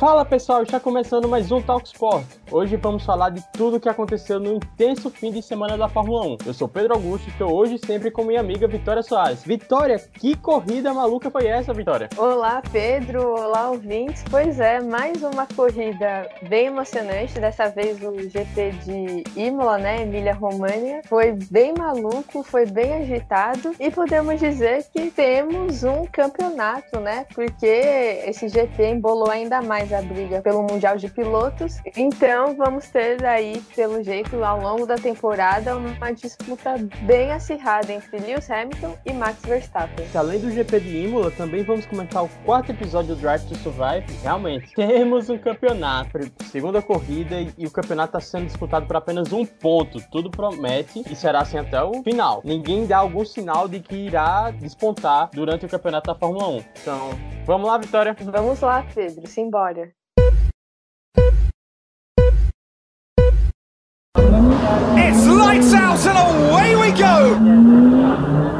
Fala pessoal, está começando mais um Talk Sport. Hoje vamos falar de tudo o que aconteceu no intenso fim de semana da Fórmula 1. Eu sou Pedro Augusto e estou hoje sempre com minha amiga Vitória Soares. Vitória, que corrida maluca foi essa, Vitória? Olá, Pedro. Olá, ouvintes. Pois é, mais uma corrida bem emocionante. Dessa vez o GP de Imola, né, Emília România. Foi bem maluco, foi bem agitado e podemos dizer que temos um campeonato, né? Porque esse GP embolou ainda mais a briga pelo Mundial de Pilotos. Então vamos ter aí, pelo jeito, ao longo da temporada, uma disputa bem acirrada entre Lewis Hamilton e Max Verstappen. Além do GP de Imola, também vamos comentar o quarto episódio do Drive to Survive. Realmente, temos um campeonato, segunda corrida, e o campeonato está sendo disputado por apenas um ponto. Tudo promete e será assim até o final. Ninguém dá algum sinal de que irá despontar durante o campeonato da Fórmula 1. Então, vamos lá, Vitória? Vamos lá, Pedro, simbora. It's lights out and away we go!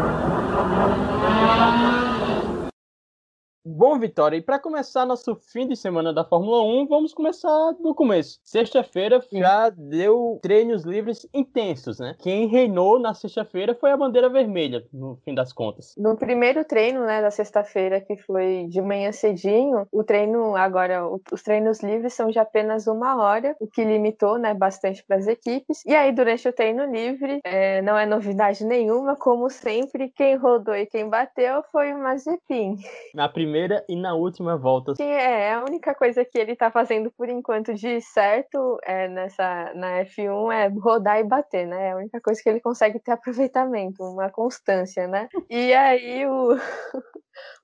Bom, Vitória, e para começar nosso fim de semana da Fórmula 1, vamos começar do começo. Sexta-feira já deu treinos livres intensos, né? Quem reinou na sexta-feira foi a bandeira vermelha, no fim das contas. No primeiro treino, né, da sexta-feira, que foi de manhã cedinho, o treino agora, os treinos livres são de apenas uma hora, o que limitou, né, bastante para as equipes. E aí, durante o treino livre, é, não é novidade nenhuma, como sempre, quem rodou e quem bateu foi o Mazepin. Na primeira primeira e na última volta. Sim, é, a única coisa que ele tá fazendo por enquanto de certo é nessa na F1 é rodar e bater, né? É a única coisa que ele consegue ter aproveitamento, uma constância, né? E aí o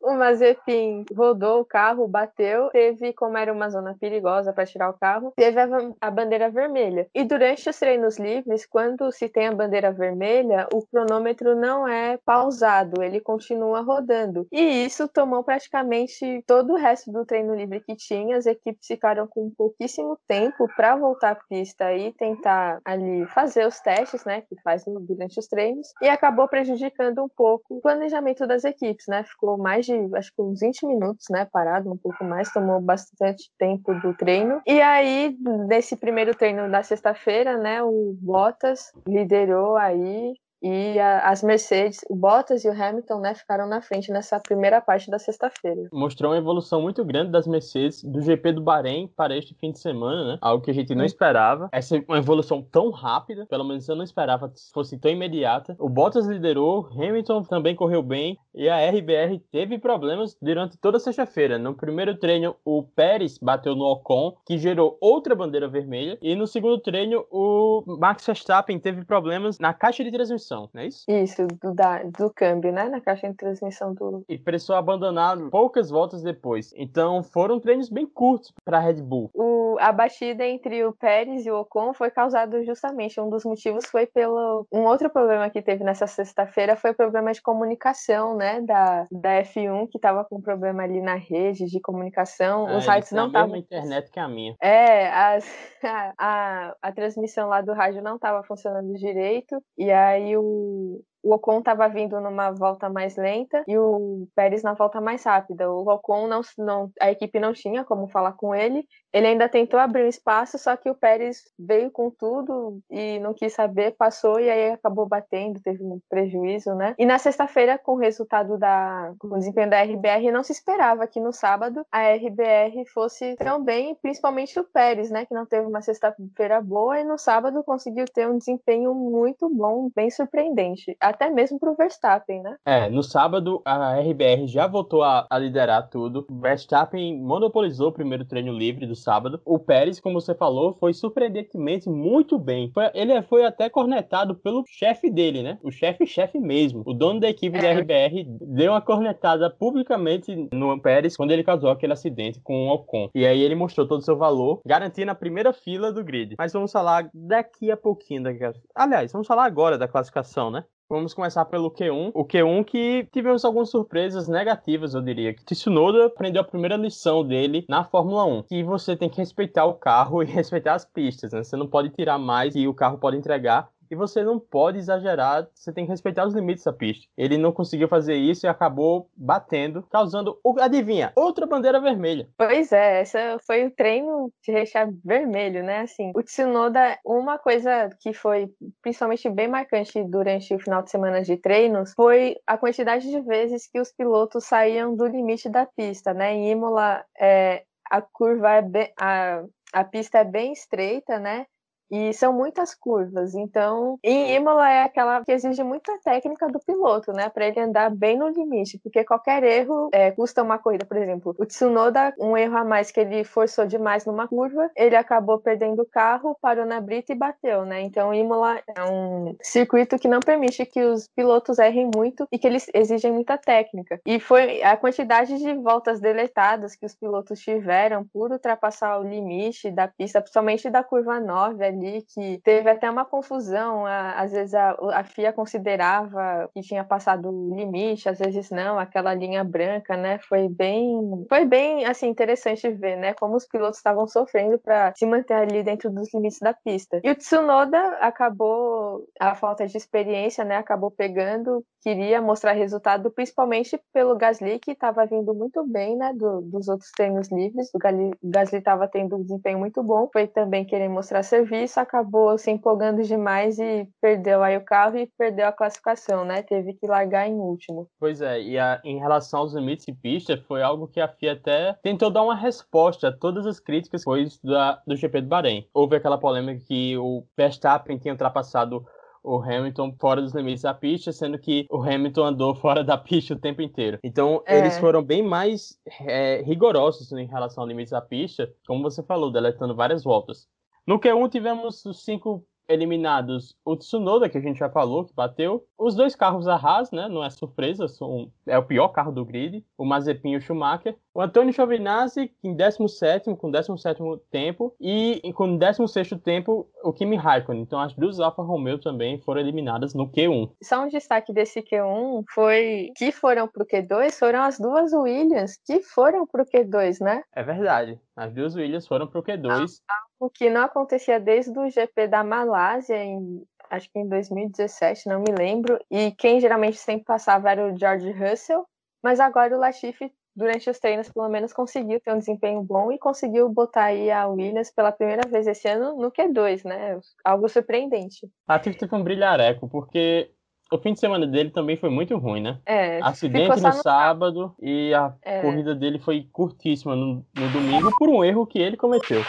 o Mazepin rodou o carro, bateu, teve, como era uma zona perigosa para tirar o carro, teve a, a, bandeira vermelha. E durante os treinos livres, quando se tem a bandeira vermelha, o cronômetro não é pausado, ele continua rodando. E isso tomou praticamente todo o resto do treino livre que tinha. As equipes ficaram com pouquíssimo tempo para voltar à pista e tentar ali fazer os testes, né, que faz durante os treinos, e acabou prejudicando um pouco o planejamento das equipes, né? Ficou mais de, acho que uns 20 minutos, né, parado, um pouco mais, tomou bastante tempo do treino. E aí, nesse primeiro treino da sexta-feira, né, o Bottas liderou aí e a, as Mercedes, o Bottas e o Hamilton, né, ficaram na frente nessa primeira parte da sexta-feira. Mostrou uma evolução muito grande das Mercedes do GP do Bahrein para este fim de semana, né? Algo que a gente não esperava. Essa é uma evolução tão rápida, pelo menos eu não esperava que fosse tão imediata. O Bottas liderou, Hamilton também correu bem e a RBR teve problemas durante toda a sexta-feira. No primeiro treino, o Pérez bateu no Ocon, que gerou outra bandeira vermelha, e no segundo treino, o Max Verstappen teve problemas na caixa de transmissão transmissão, não é isso? Isso, do, da, do câmbio, né? Na caixa de transmissão do. E precisou abandonar poucas voltas depois. Então foram treinos bem curtos para a Red Bull. O, a batida entre o Pérez e o Ocon foi causado justamente. Um dos motivos foi pelo. Um outro problema que teve nessa sexta-feira foi o problema de comunicação, né? Da, da F1, que estava com problema ali na rede de comunicação. Ah, Os sites não estavam. a internet que a minha. É, as, a, a, a transmissão lá do rádio não estava funcionando direito. E aí o, o Ocon estava vindo numa volta mais lenta e o Pérez na volta mais rápida. O Ocon não, não, a equipe não tinha como falar com ele. Ele ainda tentou abrir um espaço, só que o Pérez veio com tudo e não quis saber, passou e aí acabou batendo, teve um prejuízo, né? E na sexta-feira, com o resultado da com o desempenho da RBR, não se esperava que no sábado a RBR fosse tão bem, principalmente o Pérez, né, que não teve uma sexta-feira boa e no sábado conseguiu ter um desempenho muito bom, bem surpreendente até mesmo para o Verstappen, né? É, no sábado a RBR já voltou a, a liderar tudo. O Verstappen monopolizou o primeiro treino livre do sábado. O Pérez, como você falou, foi surpreendentemente muito bem. Foi, ele foi até cornetado pelo chefe dele, né? O chefe-chefe mesmo. O dono da equipe é. da RBR deu uma cornetada publicamente no Pérez quando ele causou aquele acidente com o Ocon. E aí ele mostrou todo o seu valor, garantindo a primeira fila do grid. Mas vamos falar daqui a pouquinho. Daqui a... Aliás, vamos falar agora da classificação, né? Vamos começar pelo Q1. O Q1 que tivemos algumas surpresas negativas, eu diria. Que Tsunoda aprendeu a primeira lição dele na Fórmula 1, que você tem que respeitar o carro e respeitar as pistas, né? Você não pode tirar mais que o carro pode entregar E você não pode exagerar, você tem que respeitar os limites da pista. Ele não conseguiu fazer isso e acabou batendo, causando, adivinha, outra bandeira vermelha. Pois é, essa foi o treino de rechear vermelho, né? Assim, o Tsunoda, uma coisa que foi principalmente bem marcante durante o final de semana de treinos foi a quantidade de vezes que os pilotos saíam do limite da pista, né? Em Imola, é, a curva é bem, a, a pista é bem estreita, né? E são muitas curvas. Então, em Imola é aquela que exige muita técnica do piloto, né? Para ele andar bem no limite. Porque qualquer erro é, custa uma corrida. Por exemplo, o Tsunoda, um erro a mais que ele forçou demais numa curva, ele acabou perdendo o carro, parou na brita e bateu, né? Então, Imola é um circuito que não permite que os pilotos errem muito e que eles exigem muita técnica. E foi a quantidade de voltas deletadas que os pilotos tiveram por ultrapassar o limite da pista, principalmente da curva 9 ali que teve até uma confusão. às vezes a, a FIA considerava que tinha passado o limite, às vezes não, aquela linha branca, né? Foi bem, foi bem assim interessante ver, né? Como os pilotos estavam sofrendo para se manter ali dentro dos limites da pista. E o Tsunoda acabou a falta de experiência, né? Acabou pegando, queria mostrar resultado, principalmente pelo Gasly que estava vindo muito bem, né? Do, dos outros treinos livres. O Gasly estava tendo um desempenho muito bom, foi também querer mostrar serviço isso acabou se empolgando demais e perdeu aí o carro e perdeu a classificação, né? Teve que largar em último. Pois é, e a, em relação aos limites de pista, foi algo que a FIA até tentou dar uma resposta a todas as críticas depois da, do GP do Bahrein. Houve aquela polêmica que o Verstappen tinha ultrapassado o Hamilton fora dos limites da pista, sendo que o Hamilton andou fora da pista o tempo inteiro. Então, é. eles foram bem mais é, rigorosos em relação aos limites da pista, como você falou, deletando várias voltas. No Q1 tivemos os cinco eliminados o Tsunoda, que a gente já falou, que bateu. Os dois carros da Haas, né? Não é surpresa, são, é o pior carro do grid. O Mazepin e o Schumacher. O Antônio Giovinazzi em 17 com 17 tempo. E com 16 tempo, o Kimi Raikkonen. Então as duas Alfa Romeo também foram eliminadas no Q1. Só um destaque desse Q1 foi que foram pro Q2, foram as duas Williams que foram pro Q2, né? É verdade. As duas Williams foram pro Q2. Ah, o que não acontecia desde o GP da Malásia, em, acho que em 2017, não me lembro. E quem geralmente sempre passava era o George Russell, mas agora o Latifi, durante os treinos, pelo menos conseguiu ter um desempenho bom e conseguiu botar aí a Williams pela primeira vez esse ano no Q2, né? Algo surpreendente. Latifi teve um brilhareco, porque o fim de semana dele também foi muito ruim, né? É. Acidente no, no, sábado e a é. corrida dele foi curtíssima no, no domingo por um erro que ele cometeu.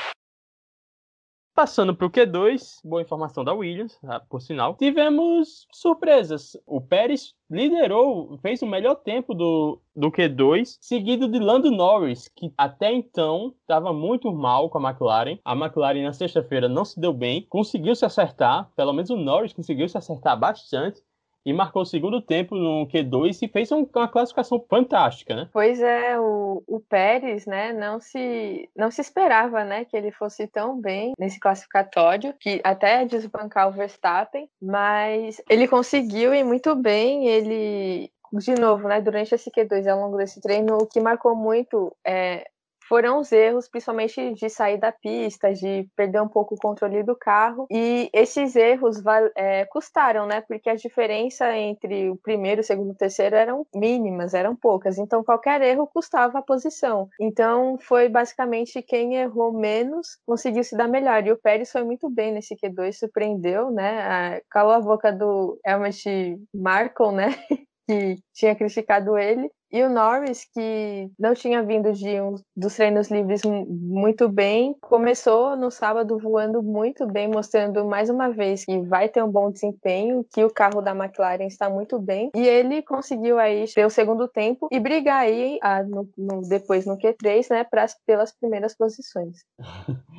Passando para o Q2, boa informação da Williams, tá? por sinal. Tivemos surpresas. O Pérez liderou, fez o melhor tempo do, do Q2, seguido de Lando Norris, que até então estava muito mal com a McLaren. A McLaren na sexta-feira não se deu bem, conseguiu se acertar, pelo menos o Norris conseguiu se acertar bastante e marcou o segundo tempo no Q2 e fez uma classificação fantástica, né? Pois é, o, o Pérez, né, não se, não se esperava, né, que ele fosse tão bem nesse classificatório, que até desbancar o Verstappen, mas ele conseguiu ir muito bem, ele de novo, né, durante esse Q2 ao longo desse treino, o que marcou muito é foram os erros, principalmente de sair da pista, de perder um pouco o controle do carro. E esses erros é, custaram, né? Porque a diferença entre o primeiro, o segundo e o terceiro eram mínimas, eram poucas. Então qualquer erro custava a posição. Então foi basicamente quem errou menos conseguiu se dar melhor. E o Pérez foi muito bem nesse Q2, surpreendeu, né? Calou a boca do Helmut Markle, né? que tinha criticado ele, e o Norris, que não tinha vindo de um dos treinos livres muito bem, começou no sábado voando muito bem, mostrando mais uma vez que vai ter um bom desempenho, que o carro da McLaren está muito bem. E ele conseguiu aí ter o segundo tempo e brigar aí a, no, no, depois no Q3, né, pras, pelas primeiras posições.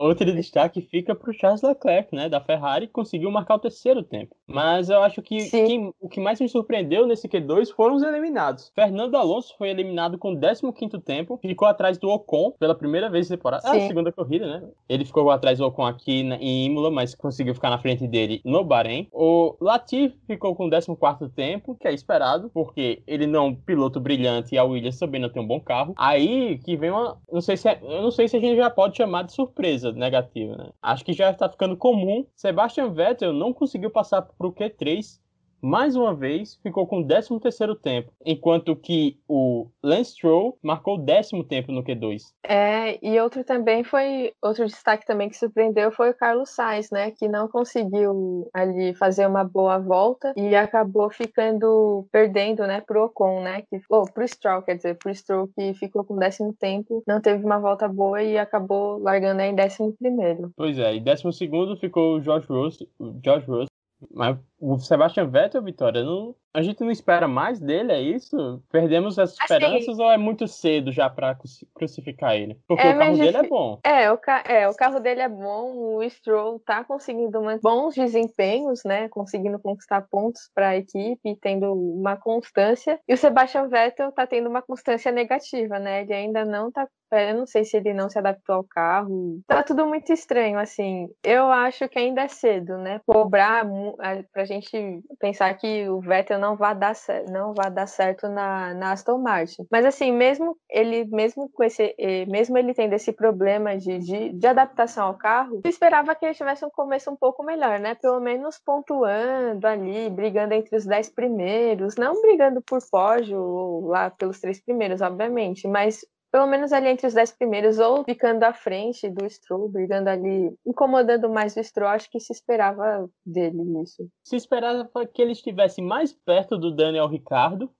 Outro destaque fica para o Charles Leclerc, né, da Ferrari, que conseguiu marcar o terceiro tempo. Mas eu acho que quem, o que mais me surpreendeu nesse Q2 foram os eliminados. Fernando Alonso foi eliminado com o 15º tempo, ficou atrás do Ocon pela primeira vez na temporada. Ah, segunda corrida, né? Ele ficou atrás do Ocon aqui na, em Imola, mas conseguiu ficar na frente dele no Bahrein. O Latifi ficou com o 14º tempo, que é esperado, porque ele não é um piloto brilhante e a Williams também não tem um bom carro. Aí que vem uma, não sei se é, eu não sei se a gente já pode chamar de surpresa coisa negativa, né? Acho que já está ficando comum. Sebastian Vettel não conseguiu passar para o Q3 mais uma vez, ficou com o 13º tempo, enquanto que o Lance Stroll marcou o décimo tempo no Q2. É, e outro também foi, outro destaque também que surpreendeu foi o Carlos Sainz, né, que não conseguiu ali fazer uma boa volta e acabou ficando perdendo, né, pro Ocon, né, que, ou oh, pro Stroll, quer dizer, pro Stroll que ficou com o décimo tempo, não teve uma volta boa e acabou largando em décimo primeiro. Pois é, e décimo segundo ficou o George Russell, George Russell mas o Sebastian Vettel, Vitória, não, a gente não espera mais dele, é isso? Perdemos as assim, esperanças assim, ou é muito cedo já para crucificar ele? Porque é, o carro dele é bom. É o, ca... é, o carro dele é bom, o Stroll tá conseguindo bons desempenhos, né? Conseguindo conquistar pontos para a equipe, tendo uma constância. E o Sebastian Vettel tá tendo uma constância negativa, né? Ele ainda não tá eu não sei se ele não se adaptou ao carro. Tá tudo muito estranho, assim. Eu acho que ainda é cedo, né? Cobrar pra gente pensar que o Vettel não vai dar, não vai dar certo na, na Aston Martin. Mas assim, mesmo ele, mesmo com esse, mesmo ele tendo esse problema de, de, de adaptação ao carro, eu esperava que ele tivesse um começo um pouco melhor, né? Pelo menos pontuando ali, brigando entre os dez primeiros, não brigando por pódio ou lá pelos três primeiros, obviamente, mas pelo menos ali entre os dez primeiros, ou ficando à frente do Stroll, brigando ali, incomodando mais o Stroll, acho que se esperava dele nisso. Se esperava que ele estivesse mais perto do Daniel Ricardo,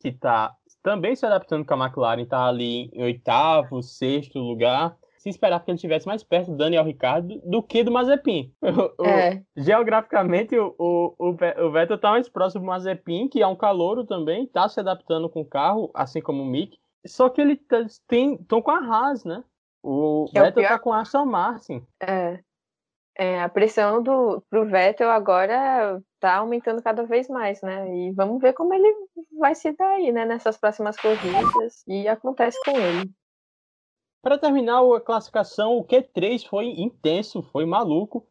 que está também se adaptando com a McLaren, está ali em oitavo, sexto lugar. Se esperava que ele estivesse mais perto do Daniel Ricardo do que do Mazepin. É. geograficamente, o, o, o Vettel está mais próximo do Mazepin, que é um calouro também, está se adaptando com o carro, assim como o Mick. Só que ele tá, tem. estão com a Haas, né? O é Vettel o tá com a Aston Martin. É. é. A pressão do, pro Vettel agora tá aumentando cada vez mais, né? E vamos ver como ele vai se dar aí, né? Nessas próximas corridas. E acontece com ele. Para terminar a classificação, o Q3 foi intenso, foi maluco.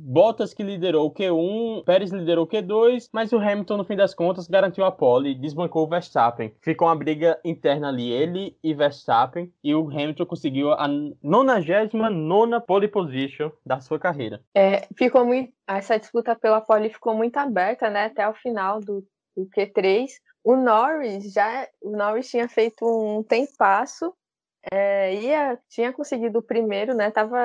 Bottas que liderou o Q1, Pérez liderou o Q2, mas o Hamilton, no fim das contas, garantiu a pole desbancou o Verstappen. Ficou uma briga interna ali, ele e Verstappen, e o Hamilton conseguiu a 99 pole position da sua carreira. É, ficou muito. Essa disputa pela pole ficou muito aberta, né? Até o final do, do Q3. O Norris já. O Norris tinha feito um tempasso. É, ia, tinha conseguido o primeiro, né? Tava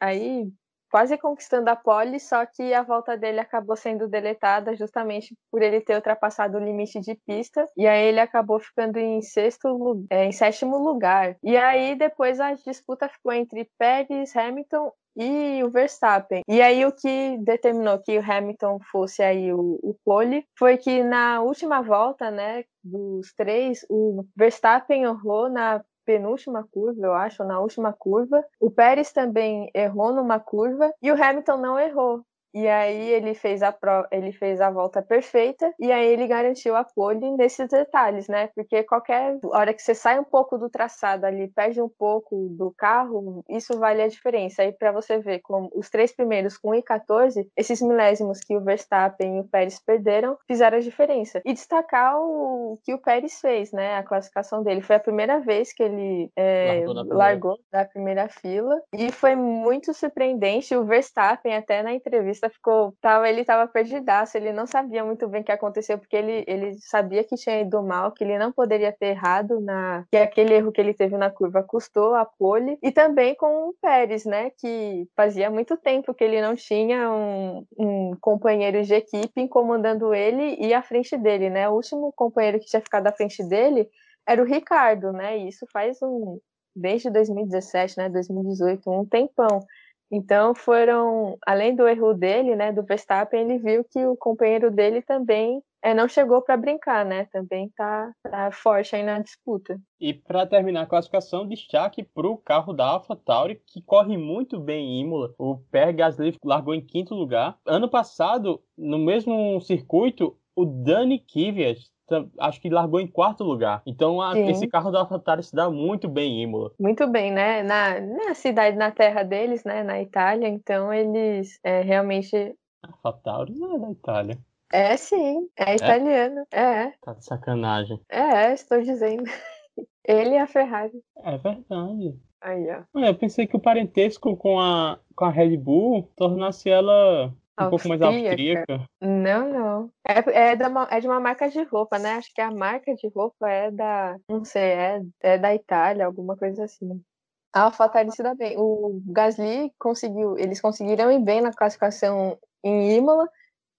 aí quase conquistando a pole, só que a volta dele acabou sendo deletada justamente por ele ter ultrapassado o limite de pista, e aí ele acabou ficando em sexto, é, em sétimo lugar. E aí depois a disputa ficou entre Pérez, Hamilton e o Verstappen. E aí o que determinou que o Hamilton fosse aí o, o pole foi que na última volta, né, dos três, o Verstappen errou na penúltima curva, eu acho, na última curva. O Pérez também errou numa curva e o Hamilton não errou. E aí ele fez a pro... ele fez a volta perfeita e aí ele garantiu a pole nesses detalhes, né? Porque qualquer hora que você sai um pouco do traçado ali, perde um pouco do carro, isso vale a diferença. Aí para você ver como os três primeiros com 1,14, esses milésimos que o Verstappen e o Pérez perderam, fizeram a diferença. E destacar o que o Pérez fez, né? A classificação dele foi a primeira vez que ele é, largou, largou da primeira fila e foi muito surpreendente o Verstappen até na entrevista ficou, tava, ele tava perdidaço, ele não sabia muito bem o que aconteceu, porque ele, ele sabia que tinha ido mal, que ele não poderia ter errado na, que aquele erro que ele teve na curva custou a pole, e também com o Pérez, né, que fazia muito tempo que ele não tinha um, um companheiro de equipe incomodando ele e à frente dele, né, o último companheiro que tinha ficado à frente dele era o Ricardo, né, e isso faz um, desde 2017, né, 2018, um tempão. Então foram, além do erro dele, né, do Verstappen, ele viu que o companheiro dele também é, não chegou para brincar, né? Também tá, tá, forte aí na disputa. E para terminar a classificação, destaque para o carro da AlphaTauri, que corre muito bem em Imola. O Pierre Gasly largou em quinto lugar. Ano passado, no mesmo circuito, o Dani Kvyat acho que largou em quarto lugar. Então a, esse carro da AlphaTauri se dá muito bem em Imola. Muito bem, né? Na, na cidade, na terra deles, né? Na Itália. Então eles é, realmente. A AlphaTauri não é da Itália. É sim, é, é? italiano. É? é. Tá de sacanagem. É, estou dizendo. Ele e a Ferrari. É verdade. Aí, ó. É, eu pensei que o parentesco com a, com a Red Bull tornasse ela um pouco mais austríaca. Não, não. É, é, da, é de uma marca de roupa, né? Acho que a marca de roupa é da. Não sei, é, é da Itália, alguma coisa assim. A AlphaTauri se dá bem. O Gasly conseguiu. Eles conseguiram ir bem na classificação em Imola.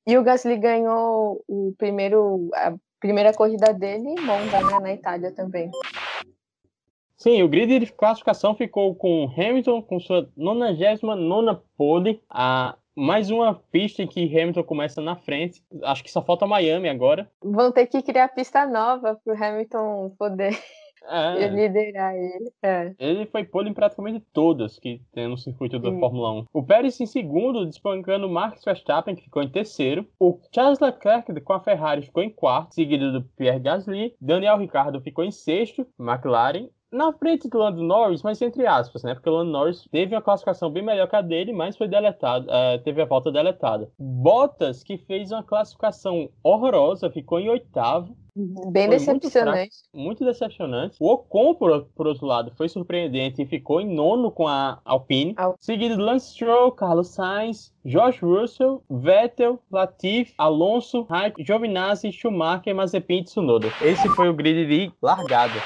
E o Gasly ganhou o primeiro, a primeira corrida dele em Monza, né, na Itália também. Sim, o grid de classificação ficou com Hamilton com sua 99 pole, a mais uma pista em que Hamilton começa na frente. Acho que só falta Miami agora. Vão ter que criar pista nova para o Hamilton poder é. liderar ele. É. Ele foi pole em praticamente todas que tem no circuito da Fórmula 1. O Pérez em segundo, despancando Max Verstappen, que ficou em terceiro. O Charles Leclerc com a Ferrari ficou em quarto, seguido do Pierre Gasly. Daniel Ricciardo ficou em sexto, McLaren na frente do Lando Norris, mas entre aspas, né? Porque o Lando Norris teve uma classificação bem melhor que a dele, mas foi deletado, é, teve a volta deletada. Bottas, que fez uma classificação horrorosa, ficou em oitavo. Bem foi decepcionante. Muito, muito, decepcionante. O Ocon, por, por, outro lado, foi surpreendente e ficou em nono com a Alpine. Al... Seguido Lance Stroll, Carlos Sainz, Josh Russell, Vettel, Latifi, Alonso, Raikkonen, Giovinazzi, Schumacher, Mazepin e Tsunoda. Esse foi o grid de largada.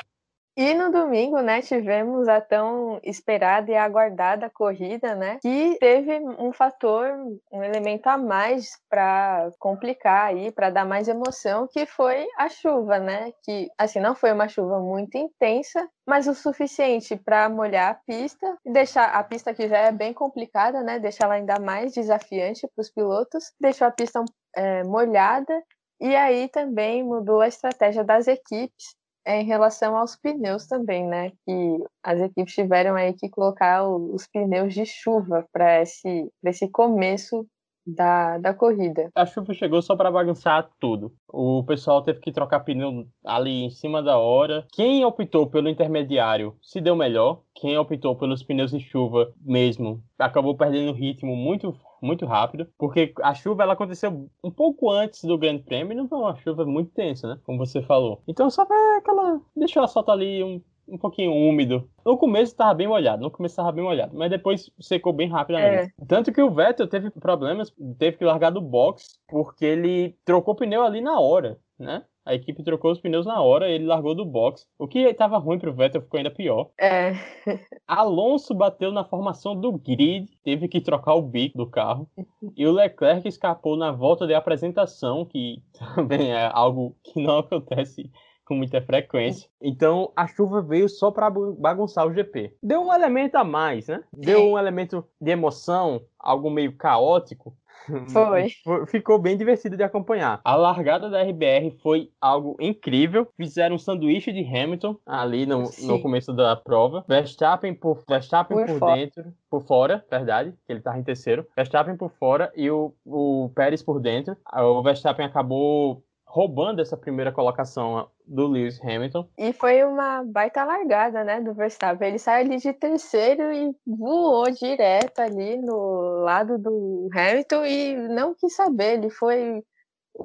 E no domingo, né, tivemos a tão esperada e aguardada corrida, né, que teve um fator, um elemento a mais para complicar aí, para dar mais emoção, que foi a chuva, né, que assim não foi uma chuva muito intensa, mas o suficiente para molhar a pista e deixar a pista que já é bem complicada, né, deixar ela ainda mais desafiante para os pilotos, deixou a pista é, molhada e aí também mudou a estratégia das equipes é em relação aos pneus também, né? Que as equipes tiveram aí que colocar os pneus de chuva para esse, esse começo da, da corrida. A chuva chegou só para bagunçar tudo. O pessoal teve que trocar pneu ali em cima da hora. Quem optou pelo intermediário se deu melhor. Quem optou pelos pneus de chuva mesmo acabou perdendo ritmo muito muito rápido, porque a chuva ela aconteceu um pouco antes do Grande Prêmio e não foi uma chuva muito tensa, né? Como você falou. Então só foi aquela. Deixou a solta ali um, um pouquinho úmido. No começo estava bem molhado, no começo estava bem molhado, mas depois secou bem rapidamente. É. Tanto que o Vettel teve problemas, teve que largar do box, porque ele trocou o pneu ali na hora, né? A equipe trocou os pneus na hora, ele largou do box. O que estava ruim para o Vettel ficou ainda pior. É. Alonso bateu na formação do grid, teve que trocar o bico do carro. E o Leclerc escapou na volta de apresentação, que também é algo que não acontece com muita frequência. Então a chuva veio só para bagunçar o GP. Deu um elemento a mais, né? Deu um elemento de emoção, algo meio caótico, Foi. Ficou bem divertido de acompanhar. A largada da RBR foi algo incrível. Fizeram um sanduíche de Hamilton ali no, no começo da prova. Verstappen por, Verstappen por, por dentro, por fora, verdade, que ele tava em terceiro. Verstappen por fora e o, o Pérez por dentro. O Verstappen acabou roubando essa primeira colocação do Lewis Hamilton. E foi uma baita largada, né, do Verstappen. Ele saiu ali de terceiro e voou direto ali no lado do Hamilton e não quis saber. Ele foi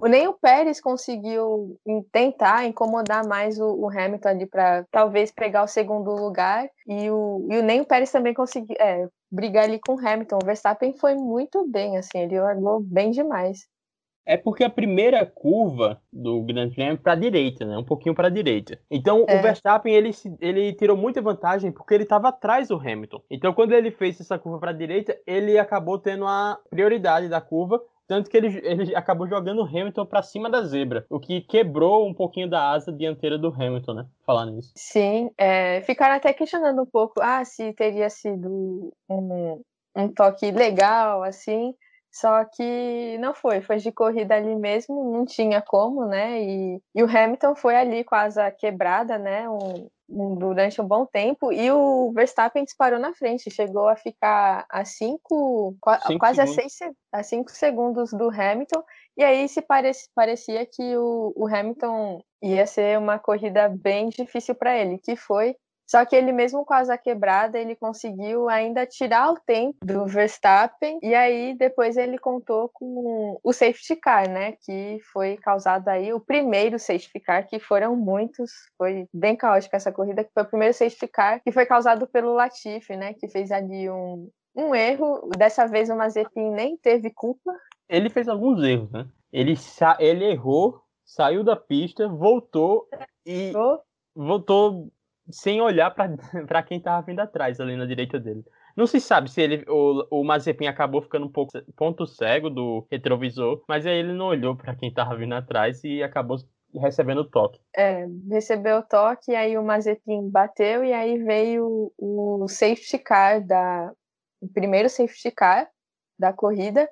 nem o Pérez conseguiu tentar incomodar mais o, o Hamilton ali para talvez pegar o segundo lugar e o, e nem o Pérez também conseguiu é, brigar ali com o Hamilton. O Verstappen foi muito bem, assim, ele largou bem demais. É porque a primeira curva do Grande Prêmio é para a direita, né? Um pouquinho para a direita. Então é. o Verstappen ele, ele tirou muita vantagem porque ele estava atrás do Hamilton. Então quando ele fez essa curva para a direita, ele acabou tendo a prioridade da curva tanto que ele, ele acabou jogando o Hamilton para cima da zebra, o que quebrou um pouquinho da asa dianteira do Hamilton, né? Falar nisso. Sim, é, ficaram até questionando um pouco, ah, se teria sido um, um toque legal, assim, só que não foi, foi de corrida ali mesmo, não tinha como, né? E, e o Hamilton foi ali a asa quebrada, né? Um, um, durante um bom tempo, e o Verstappen disparou na frente, chegou a ficar a cinco, cinco quase a seis a cinco segundos do Hamilton, e aí se parece, parecia que o, o Hamilton ia ser uma corrida bem difícil para ele, que foi Só que ele mesmo com a asa quebrada, ele conseguiu ainda tirar o tempo do Verstappen e aí depois ele contou com o safety car, né, que foi causado aí o primeiro safety car, que foram muitos, foi bem caótica essa corrida, que foi o primeiro safety car que foi causado pelo Latifi, né, que fez ali um um erro, dessa vez o Mazepin nem teve culpa. Ele fez alguns erros, né? Ele, ele errou, saiu da pista, voltou e oh. voltou sem olhar para quem estava vindo atrás, ali na direita dele. Não se sabe se ele, o, o Mazepin acabou ficando um pouco ponto cego do retrovisor, mas aí ele não olhou para quem estava vindo atrás e acabou recebendo o toque. É, recebeu o toque, aí o Mazepin bateu e aí veio o safety car da o primeiro safety car da corrida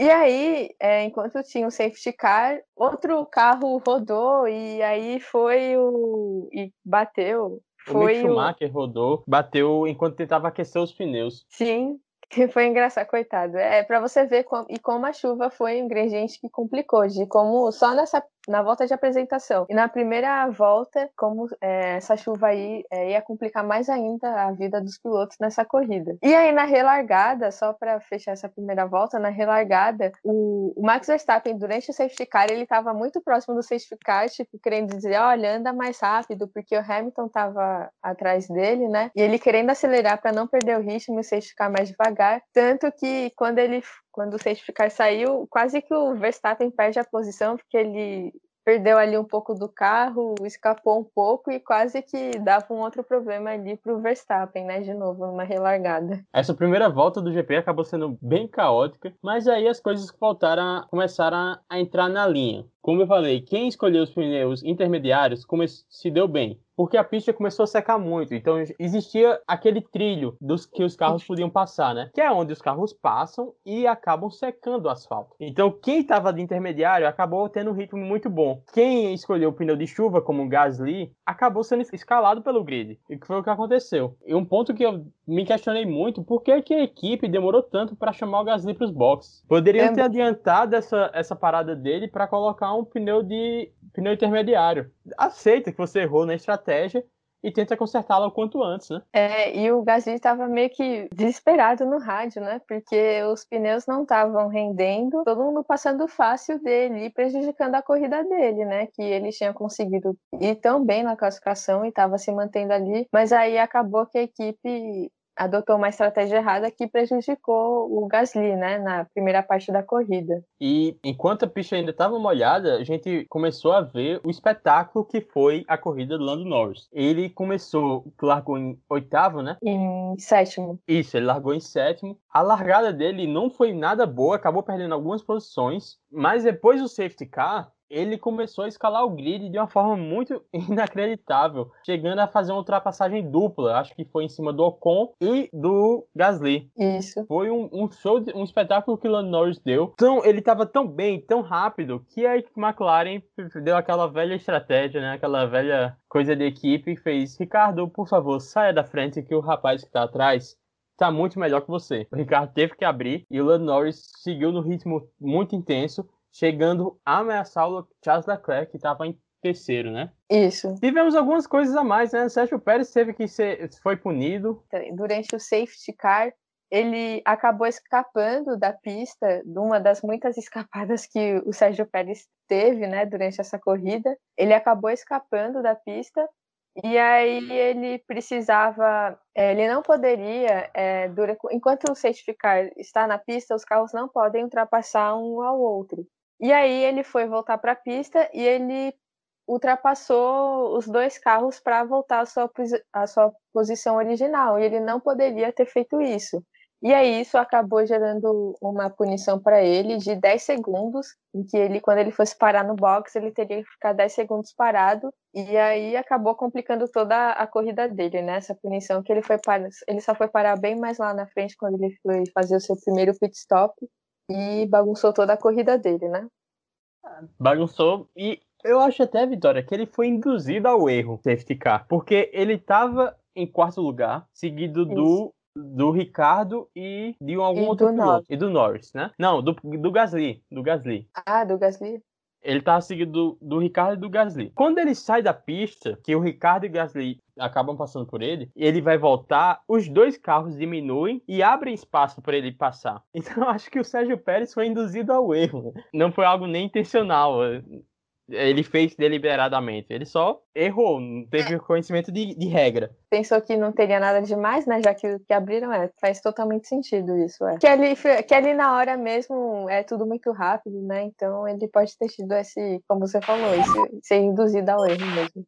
e aí, é, enquanto tinha o safety car, outro carro rodou e aí foi o. e bateu. Foi o Mick Schumacher o... rodou, bateu enquanto tentava aquecer os pneus. Sim, foi engraçado, coitado. É para você ver como, e como a chuva foi um ingrediente que complicou, de como só nessa na volta de apresentação. E na primeira volta, como é, essa chuva aí é, ia complicar mais ainda a vida dos pilotos nessa corrida. E aí na relargada, só para fechar essa primeira volta, na relargada, o, o, Max Verstappen, durante o safety car, ele estava muito próximo do safety car, tipo, querendo dizer, olha, anda mais rápido, porque o Hamilton estava atrás dele, né? E ele querendo acelerar para não perder o ritmo e o safety car mais devagar. Tanto que quando ele quando o safety car saiu, quase que o Verstappen perde a posição, porque ele perdeu ali um pouco do carro, escapou um pouco e quase que dava um outro problema ali para o Verstappen, né? De novo, numa relargada. Essa primeira volta do GP acabou sendo bem caótica, mas aí as coisas voltaram, começaram a entrar na linha. Como eu falei, quem escolheu os pneus intermediários se deu bem porque a pista começou a secar muito. Então existia aquele trilho dos que os carros podiam passar, né? Que é onde os carros passam e acabam secando o asfalto. Então quem estava de intermediário acabou tendo um ritmo muito bom. Quem escolheu o pneu de chuva, como o Gasly, acabou sendo escalado pelo grid. E foi o que aconteceu. E um ponto que eu me questionei muito, por que, que a equipe demorou tanto para chamar o Gasly para os boxes? Poderiam é... ter adiantado essa, essa parada dele para colocar um pneu de pneu intermediário. Aceita que você errou na estratégia e tenta consertá-la o quanto antes, né? É, e o Gasly estava meio que desesperado no rádio, né? Porque os pneus não estavam rendendo, todo mundo passando fácil dele e prejudicando a corrida dele, né? Que ele tinha conseguido ir tão bem na classificação e estava se mantendo ali, mas aí acabou que a equipe adotou uma estratégia errada que prejudicou o Gasly, né, na primeira parte da corrida. E enquanto a pista ainda estava molhada, a gente começou a ver o espetáculo que foi a corrida do Lando Norris. Ele começou, largou em oitavo, né? Em sétimo. Isso, ele largou em sétimo. A largada dele não foi nada boa, acabou perdendo algumas posições, mas depois do safety car, ele começou a escalar o grid de uma forma muito inacreditável, chegando a fazer uma ultrapassagem dupla, acho que foi em cima do Ocon e do Gasly. Isso. Foi um, um show, de, um espetáculo que o Lando Norris deu. Então, ele estava tão bem, tão rápido, que a McLaren deu aquela velha estratégia, né? Aquela velha coisa de equipe e fez, Ricardo, por favor, saia da frente que o rapaz que está atrás tá muito melhor que você. O Ricardo teve que abrir e o Lando Norris seguiu no ritmo muito intenso chegando a ameaçar o Charles Leclerc, que estava em terceiro, né? Isso. Tivemos algumas coisas a mais, né? O Sérgio Pérez teve que ser, foi punido. Durante o safety car, ele acabou escapando da pista, de uma das muitas escapadas que o Sérgio Pérez teve, né, durante essa corrida. Ele acabou escapando da pista e aí ele precisava, é, ele não poderia, é, durante, enquanto o safety car está na pista, os carros não podem ultrapassar um ao outro. E aí ele foi voltar para a pista e ele ultrapassou os dois carros para voltar à sua, à sua posição original. E ele não poderia ter feito isso. E aí isso acabou gerando uma punição para ele de 10 segundos, em que ele, quando ele fosse parar no box, ele teria que ficar 10 segundos parado, e aí acabou complicando toda a corrida dele, né? Essa punição que ele foi para, ele só foi parar bem mais lá na frente quando ele foi fazer o seu primeiro pit stop e bagunçou toda a corrida dele, né? Bagunçou e eu acho até, Vitória, que ele foi induzido ao erro safety car, porque ele estava em quarto lugar, seguido Isso. do do Ricardo e de algum e outro piloto. E do Norris, né? Não, do, do Gasly. Do Gasly. Ah, do Gasly? Ele tava seguido do, do Ricardo e do Gasly. Quando ele sai da pista, que o Ricardo e o Gasly acabam passando por ele, ele vai voltar, os dois carros diminuem e abrem espaço para ele passar. Então acho que o Sérgio Pérez foi induzido ao erro. Não foi algo nem intencional ele fez deliberadamente. Ele só errou, não teve conhecimento de, de, regra. Pensou que não teria nada demais, né? Já que, que abriram, é, faz totalmente sentido isso, é. Que ali, que ali na hora mesmo é tudo muito rápido, né? Então ele pode ter tido esse, como você falou, esse, ser induzido ao erro mesmo.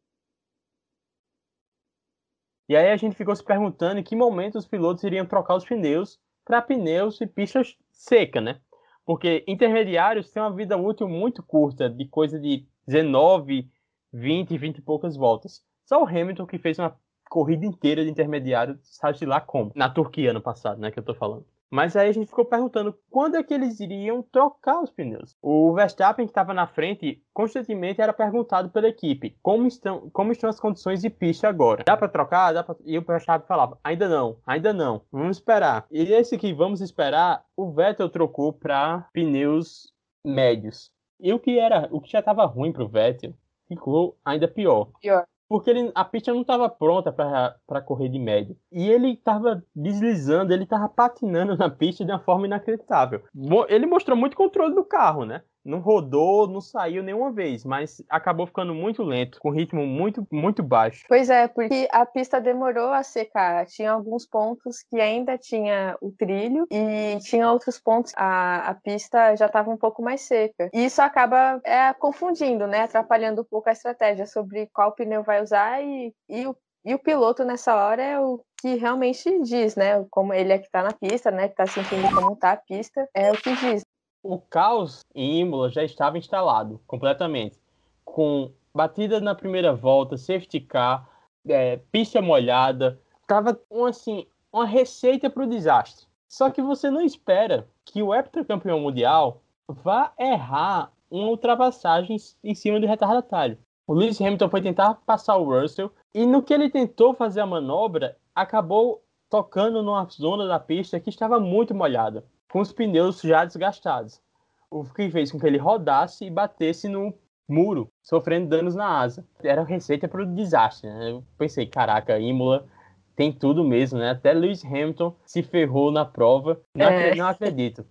E aí a gente ficou se perguntando em que momento os pilotos iriam trocar os pneus para pneus e pistas seca, né? Porque intermediários têm uma vida útil muito curta, de coisa de 19, 20, 20 e poucas voltas. Só o Hamilton que fez uma corrida inteira de intermediário, sabe lá como. Na Turquia ano passado, né, que eu tô falando. Mas aí a gente ficou perguntando quando é que eles iriam trocar os pneus. O Verstappen, que estava na frente, constantemente era perguntado pela equipe como estão, como estão as condições de pista agora. Dá para trocar? Dá pra... E o Verstappen falava: ainda não, ainda não, vamos esperar. E esse que vamos esperar, o Vettel trocou para pneus médios. E o que era, o que já estava ruim para o Vettel, ficou ainda pior. Pior porque ele, a pista não estava pronta para correr de médio. E ele estava deslizando, ele estava patinando na pista de uma forma inacreditável. Ele mostrou muito controle do carro, né? Não rodou, não saiu nenhuma vez, mas acabou ficando muito lento, com ritmo muito, muito baixo. Pois é, porque a pista demorou a secar. Tinha alguns pontos que ainda tinha o trilho e tinha outros pontos a, a pista já estava um pouco mais seca. E isso acaba é, confundindo, né? Atrapalhando um pouco a estratégia sobre qual pneu vai usar e, e o e o piloto nessa hora é o que realmente diz, né? Como ele é que tá na pista, né? Que tá sentindo como tá a pista, é o que diz o caos em Imola já estava instalado completamente, com batida na primeira volta, safety car, é, pista molhada, tava um, assim uma receita para o desastre. Só que você não espera que o heptacampeão mundial vá errar uma ultrapassagem em cima do retardatário. O Lewis Hamilton foi tentar passar o Russell e no que ele tentou fazer a manobra, acabou tocando numa zona da pista que estava muito molhada com os pneus já desgastados, o que fez com que ele rodasse e batesse no muro, sofrendo danos na asa. Era receita para o desastre. Né? Eu pensei, caraca, Imola tem tudo mesmo, né? Até Lewis Hamilton se ferrou na prova. Não, é. acredito, não acredito.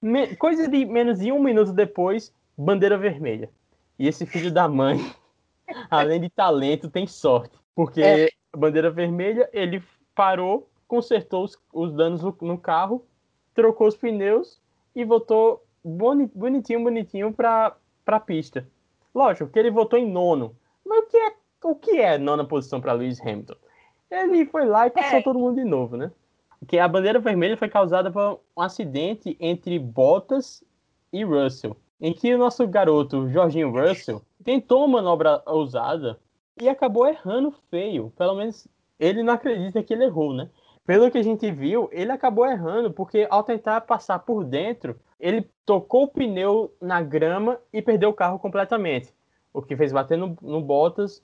Me... Coisa de menos de um minuto depois, bandeira vermelha. E esse filho da mãe, além de talento, tem sorte. Porque é. bandeira vermelha, ele parou, consertou os, os danos no, no carro trocou os pneus e voltou bonitinho, bonitinho para a pista. Lógico que ele voltou em nono. Mas o que é, o que é nona posição para Lewis Hamilton? Ele foi lá e passou é. todo mundo de novo, né? Porque a bandeira vermelha foi causada por um acidente entre Bottas e Russell, em que o nosso garoto Jorginho Russell tentou uma manobra ousada e acabou errando feio. Pelo menos ele não acredita que ele errou, né? Pelo que a gente viu, ele acabou errando, porque ao tentar passar por dentro, ele tocou o pneu na grama e perdeu o carro completamente. O que fez bater no, no Bottas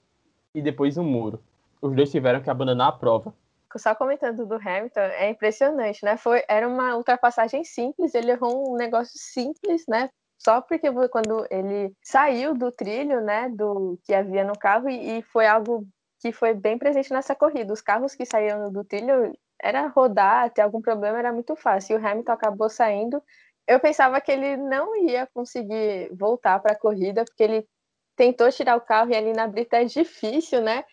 e depois no muro. Os dois tiveram que abandonar a prova. Só comentando do Hamilton, é impressionante, né? Foi, era uma ultrapassagem simples, ele errou um negócio simples, né? Só porque quando ele saiu do trilho, né, do que havia no carro, e, e foi algo que foi bem presente nessa corrida. Os carros que saíram do trilho era rodar, ter algum problema era muito fácil. E o Hamilton acabou saindo. Eu pensava que ele não ia conseguir voltar para a corrida, porque ele tentou tirar o carro e ali na brita é difícil, né?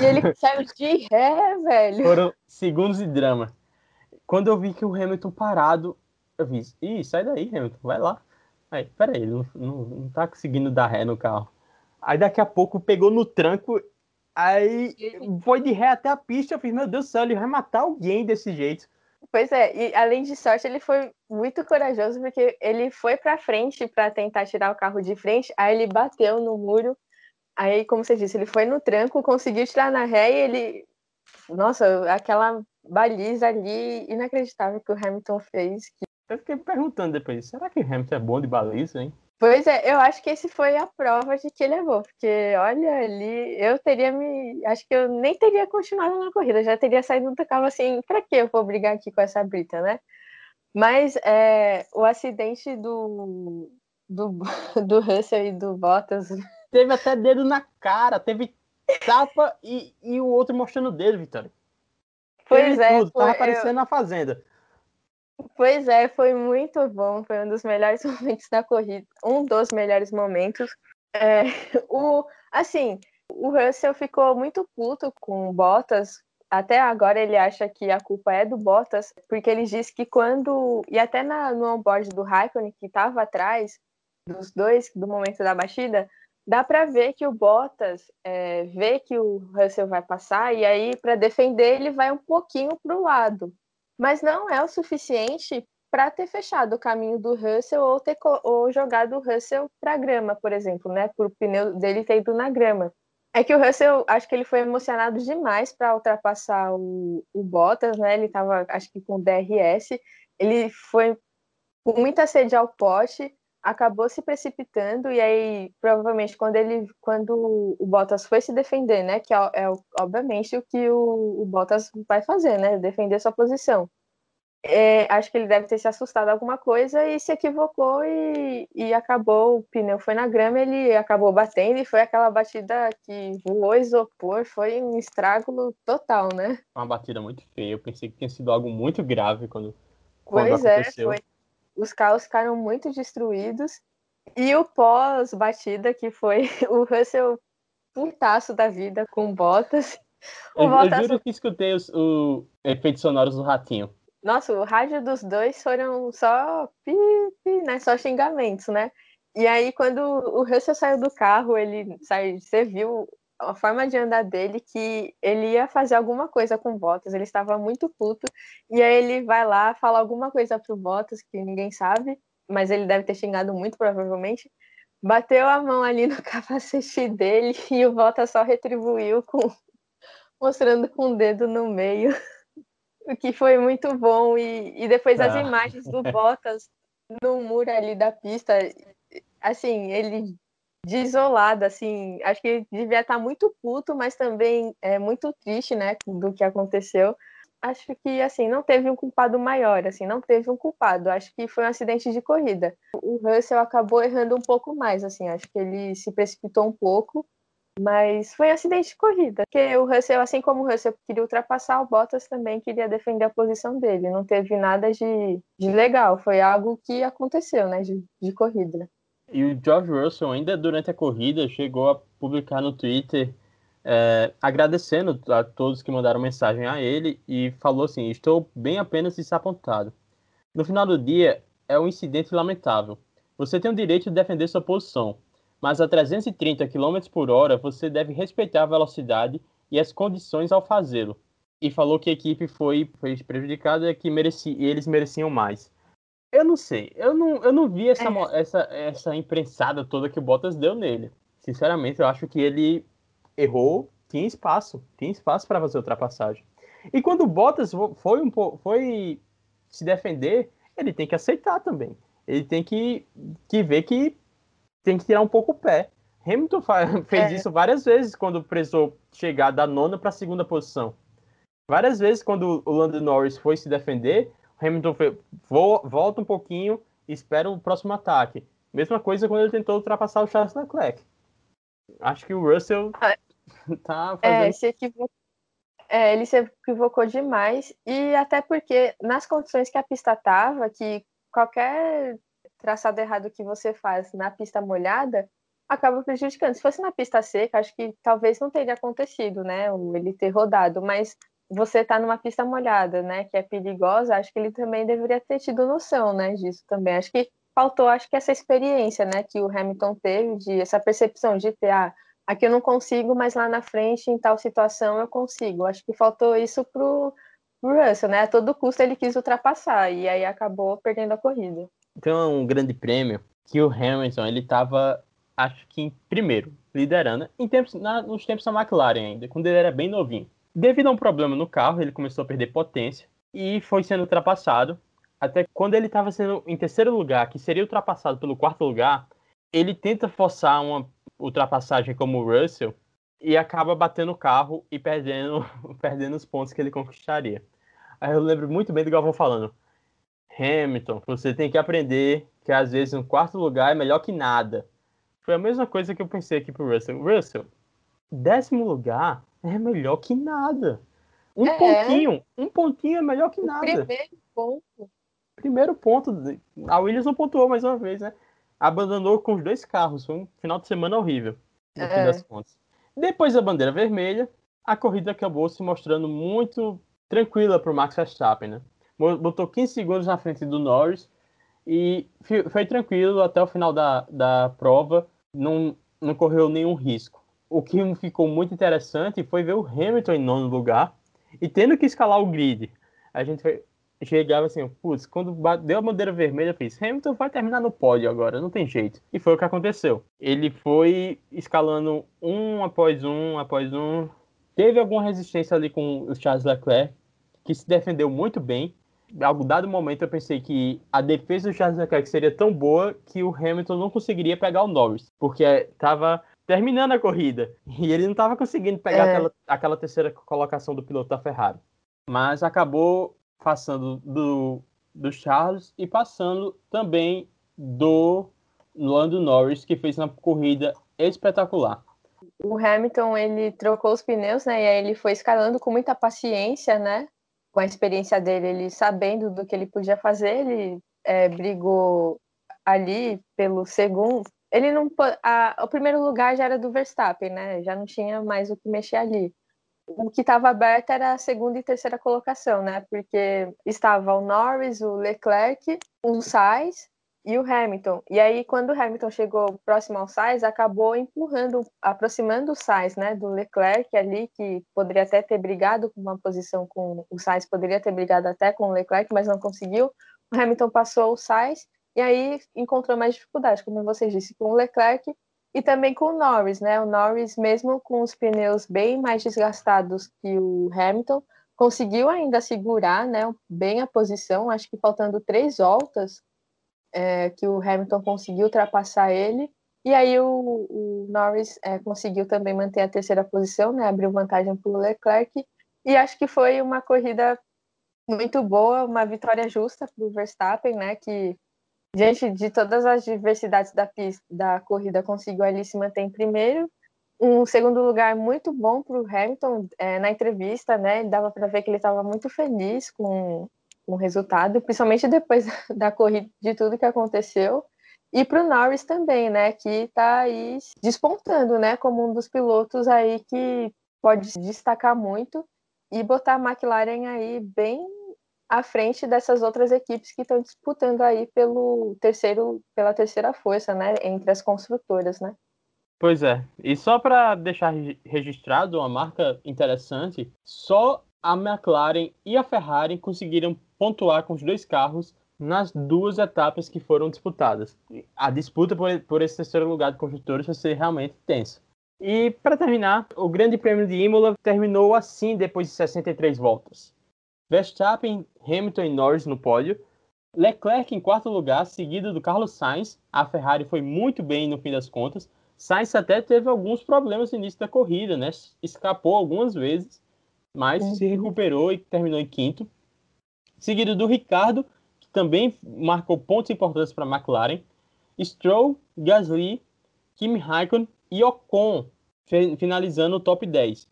E ele saiu de ré, velho. Foram segundos de drama. Quando eu vi que o Hamilton parado, eu vi, ih, sai daí, Hamilton, vai lá. Aí, peraí, ele não, não, não tá conseguindo dar ré no carro. Aí daqui a pouco pegou no tranco Aí foi de ré até a pista, eu fiz, meu Deus do céu, ele vai matar alguém desse jeito. Pois é, e além de sorte, ele foi muito corajoso, porque ele foi pra frente para tentar tirar o carro de frente, aí ele bateu no muro, aí, como você disse, ele foi no tranco, conseguiu tirar na ré e ele. Nossa, aquela baliza ali inacreditável que o Hamilton fez. Eu fiquei me perguntando depois, será que o Hamilton é bom de baliza, hein? Pois é, eu acho que esse foi a prova de que ele é bom, porque olha ali, eu teria me. Acho que eu nem teria continuado na corrida, já teria saído do carro assim, pra que eu vou brigar aqui com essa Brita, né? Mas é, o acidente do, do, do Russell e do Bottas. Teve até dedo na cara, teve tapa e, e o outro mostrando o dedo, Vitória. Pois é, tudo, foi, tava aparecendo eu... na fazenda. Pois é, foi muito bom, foi um dos melhores momentos da corrida, um dos melhores momentos. É, o, assim, o Russell ficou muito puto com o Bottas. Até agora ele acha que a culpa é do Bottas, porque ele disse que quando. E até na, no onboard do Raikkonen, que estava atrás dos dois, do momento da batida, dá para ver que o Bottas é, vê que o Russell vai passar, e aí, para defender, ele vai um pouquinho para o lado. Mas não é o suficiente para ter fechado o caminho do Russell ou ter ou jogado o Russell para a grama, por exemplo, né? Por pneu dele ter ido na grama. É que o Russell, acho que ele foi emocionado demais para ultrapassar o, o Bottas, né? Ele estava, acho que com DRS. Ele foi com muita sede ao pote, acabou se precipitando e aí provavelmente quando ele, quando o Bottas foi se defender, né? Que é, é obviamente o que o, o Bottas vai fazer, né? Defender sua posição é, acho que ele deve ter se assustado alguma coisa e se equivocou e, e acabou, o pneu foi na grama, ele acabou batendo e foi aquela batida que voou isopor, foi um estrago total, né? Uma batida muito feia, eu pensei que tinha sido algo muito grave quando, quando pois é, aconteceu. É, foi. Os carros ficaram muito destruídos e o pós-batida, que foi o Russell putaço da vida com botas. Eu, Bottas... eu juro que escutei os, o efeitos sonoros do ratinho. Nossa, o rádio dos dois foram só pi, pi, né? Só xingamentos, né? E aí, quando o Russell saiu do carro, ele saiu, você viu a forma de andar dele que ele ia fazer alguma coisa com o Bottas, ele estava muito puto, e aí ele vai lá, fala alguma coisa pro Bottas que ninguém sabe, mas ele deve ter xingado muito, provavelmente. Bateu a mão ali no capacete dele e o Bottas só retribuiu com mostrando com o dedo no meio o que foi muito bom. E, e depois ah. as imagens do Bottas no muro ali da pista, assim, ele desolado, assim, acho que devia estar muito puto, mas também é muito triste, né, do que aconteceu. Acho que, assim, não teve um culpado maior, assim, não teve um culpado. Acho que foi um acidente de corrida. O Russell acabou errando um pouco mais, assim, acho que ele se precipitou um pouco mas foi um acidente de corrida. Porque o Russell, assim como o Russell queria ultrapassar, o Bottas também queria defender a posição dele. Não teve nada de, de legal. Foi algo que aconteceu, né? De, de corrida. E o George Russell, ainda durante a corrida, chegou a publicar no Twitter é, agradecendo a todos que mandaram mensagem a ele e falou assim: Estou bem apenas desapontado. No final do dia, é um incidente lamentável. Você tem o direito de defender sua posição mas a 330 km por hora você deve respeitar a velocidade e as condições ao fazê-lo. E falou que a equipe foi, foi prejudicada e que mereci, eles mereciam mais. Eu não sei, eu não, eu não vi essa, é. essa, essa imprensada toda que o Bottas deu nele. Sinceramente, eu acho que ele errou, tinha espaço, tinha espaço para fazer ultrapassagem. E quando o Bottas foi, um, foi se defender, ele tem que aceitar também. Ele tem que, que ver que tem que tirar um pouco o pé. Hamilton fez é. isso várias vezes quando precisou chegar da nona para a segunda posição. Várias vezes quando o Lando Norris foi se defender, Hamilton foi, volta um pouquinho e espera o próximo ataque. Mesma coisa quando ele tentou ultrapassar o Charles Leclerc. Acho que o Russell ah, tá é, fazendo... É, se equivocou. É, ele se equivocou demais e até porque nas condições que a pista tava, que qualquer traçado errado que você faz na pista molhada acaba prejudicando. Se fosse na pista seca, acho que talvez não teria acontecido, né? Ele ter rodado, mas você tá numa pista molhada, né? Que é perigosa, acho que ele também deveria ter tido noção, né? Disso também. Acho que faltou, acho que essa experiência, né? Que o Hamilton teve, de essa percepção de ter, ah, aqui eu não consigo, mas lá na frente, em tal situação, eu consigo. Acho que faltou isso pro, pro Russell, né? A todo custo ele quis ultrapassar e aí acabou perdendo a corrida tem um grande prêmio que o Hamilton ele estava, acho que em primeiro, liderando, em tempos, na, nos tempos da McLaren ainda, quando ele era bem novinho. Devido a um problema no carro, ele começou a perder potência e foi sendo ultrapassado. Até quando ele estava sendo em terceiro lugar, que seria ultrapassado pelo quarto lugar, ele tenta forçar uma ultrapassagem como o Russell e acaba batendo o carro e perdendo, perdendo os pontos que ele conquistaria. Aí eu lembro muito bem do Galvão falando: Hamilton, você tem que aprender que às vezes um quarto lugar é melhor que nada. Foi a mesma coisa que eu pensei aqui pro Russell. Russell, décimo lugar é melhor que nada. Um é. pontinho, um pontinho é melhor que nada. Primeiro ponto. Primeiro ponto. A Williams não pontuou mais uma vez, né? Abandonou com os dois carros. Foi um final de semana horrível, no é. fim das contas. Depois da bandeira vermelha, a corrida acabou se mostrando muito tranquila para o Max Verstappen, né? Botou 15 segundos na frente do Norris e foi tranquilo até o final da, da prova, não, não correu nenhum risco. O que ficou muito interessante foi ver o Hamilton em nono lugar e tendo que escalar o grid. A gente chegava assim, putz, quando deu a bandeira vermelha, fiz, Hamilton vai terminar no pódio agora, não tem jeito. E foi o que aconteceu. Ele foi escalando um após um, após um. Teve alguma resistência ali com o Charles Leclerc, que se defendeu muito bem. Em algum dado momento eu pensei que a defesa do Charles Leclerc seria tão boa que o Hamilton não conseguiria pegar o Norris, porque estava terminando a corrida e ele não estava conseguindo pegar é. aquela, aquela terceira colocação do piloto da Ferrari. Mas acabou passando do, do Charles e passando também do Lando Norris, que fez uma corrida espetacular. O Hamilton, ele trocou os pneus, né, e aí ele foi escalando com muita paciência, né, com a experiência dele, ele sabendo do que ele podia fazer, ele é, brigou ali pelo segundo, ele não a, o primeiro lugar já era do Verstappen, né, já não tinha mais o que mexer ali o que estava aberto era a segunda e terceira colocação, né? Porque estava o Norris, o Leclerc, o Sainz e o Hamilton. E aí, quando o Hamilton chegou próximo ao Sainz, acabou empurrando, aproximando o Sainz, né? Do Leclerc ali, que poderia até ter brigado com uma posição com o Sainz, poderia ter brigado até com o Leclerc, mas não conseguiu. O Hamilton passou o Sainz e aí encontrou mais dificuldade, como vocês disse, com o Leclerc e também com o Norris, né? O Norris, mesmo com os pneus bem mais desgastados que o Hamilton, conseguiu ainda segurar, né? Bem a posição. Acho que faltando três voltas é, que o Hamilton conseguiu ultrapassar ele. E aí o, o Norris é, conseguiu também manter a terceira posição, né? Abriu vantagem para o Leclerc. E acho que foi uma corrida muito boa, uma vitória justa para o Verstappen, né? Que diante de todas as diversidades da pista, da corrida, conseguiu ali se manter em primeiro. Um segundo lugar muito bom para o Hamilton é, na entrevista, né? Dava para ver que ele estava muito feliz com, com o resultado, principalmente depois da corrida, de tudo que aconteceu. E para o Norris também, né? Que está aí despontando, né? Como um dos pilotos aí que pode destacar muito e botar a McLaren aí bem à frente dessas outras equipes que estão disputando aí pelo terceiro, pela terceira força, né, entre as construtoras, né? Pois é. E só para deixar registrado uma marca interessante, só a McLaren e a Ferrari conseguiram pontuar com os dois carros nas duas etapas que foram disputadas. A disputa por, por esse terceiro lugar de construtores vai ser realmente tensa. E para terminar, o Grande Prêmio de Imola terminou assim depois de 63 voltas. Verstappen, Hamilton e Norris no pódio. Leclerc em quarto lugar, seguido do Carlos Sainz. A Ferrari foi muito bem no fim das contas. Sainz até teve alguns problemas no início da corrida, né? Escapou algumas vezes, mas uhum. se recuperou e terminou em quinto. Seguido do Ricardo, que também marcou pontos importantes para a McLaren. Stroll, Gasly, Kimi Raikkonen e Ocon, finalizando o top 10.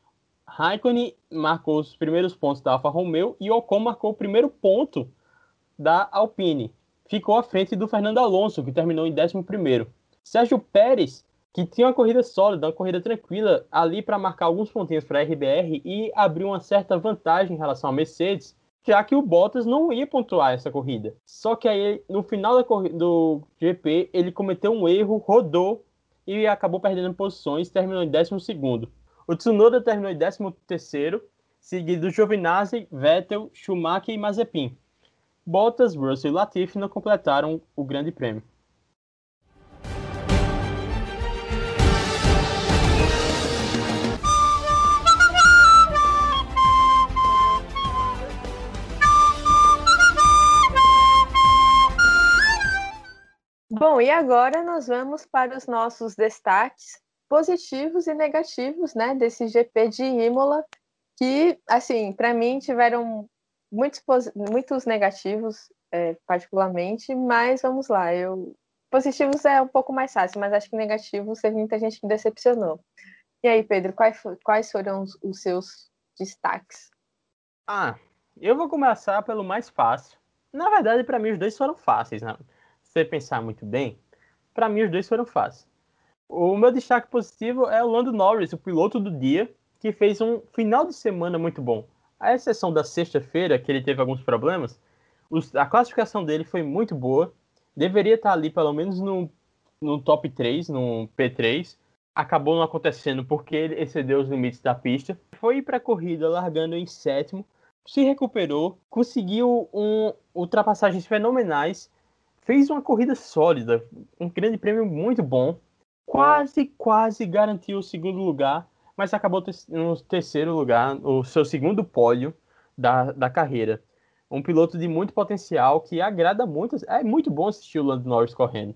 Raikkonen marcou os primeiros pontos da Alfa Romeo e Ocon marcou o primeiro ponto da Alpine. Ficou à frente do Fernando Alonso, que terminou em 11º. Sérgio Pérez, que tinha uma corrida sólida, uma corrida tranquila, ali para marcar alguns pontinhos para a RBR e abriu uma certa vantagem em relação à Mercedes, já que o Bottas não ia pontuar essa corrida. Só que aí, no final do GP, ele cometeu um erro, rodou e acabou perdendo posições, terminou em 12º. O Tsunoda terminou em 13º, seguido do Giovinazzi, Vettel, Schumacher e Mazepin. Bottas, Russell e Latifi não completaram o Grande Prêmio. Bom, e agora nós vamos para os nossos destaques positivos e negativos, né, desse GP de Imola, que, assim, para mim tiveram muitos, muitos negativos. é, particularmente, mas vamos lá, eu positivos é um pouco mais fácil, mas acho que negativos teve muita gente que decepcionou. E aí, Pedro, quais, quais foram os, os seus destaques? Ah, eu vou começar pelo mais fácil. Na verdade, para mim, os dois foram fáceis, né? Se você pensar muito bem, para mim, os dois foram fáceis. O meu destaque positivo é o Lando Norris, o piloto do dia, que fez um final de semana muito bom. A exceção da sexta-feira, que ele teve alguns problemas, a classificação dele foi muito boa. Deveria estar ali pelo menos no, no top 3, no P3. Acabou não acontecendo porque ele excedeu os limites da pista. Foi para a corrida largando em sétimo, se recuperou, conseguiu um, ultrapassagens fenomenais, fez uma corrida sólida, um grande prêmio muito bom. Quase, quase garantiu o segundo lugar mas acabou no terceiro lugar, o seu segundo pódio da, da carreira. Um piloto de muito potencial que agrada muito. É muito bom assistir o Lando Norris correndo.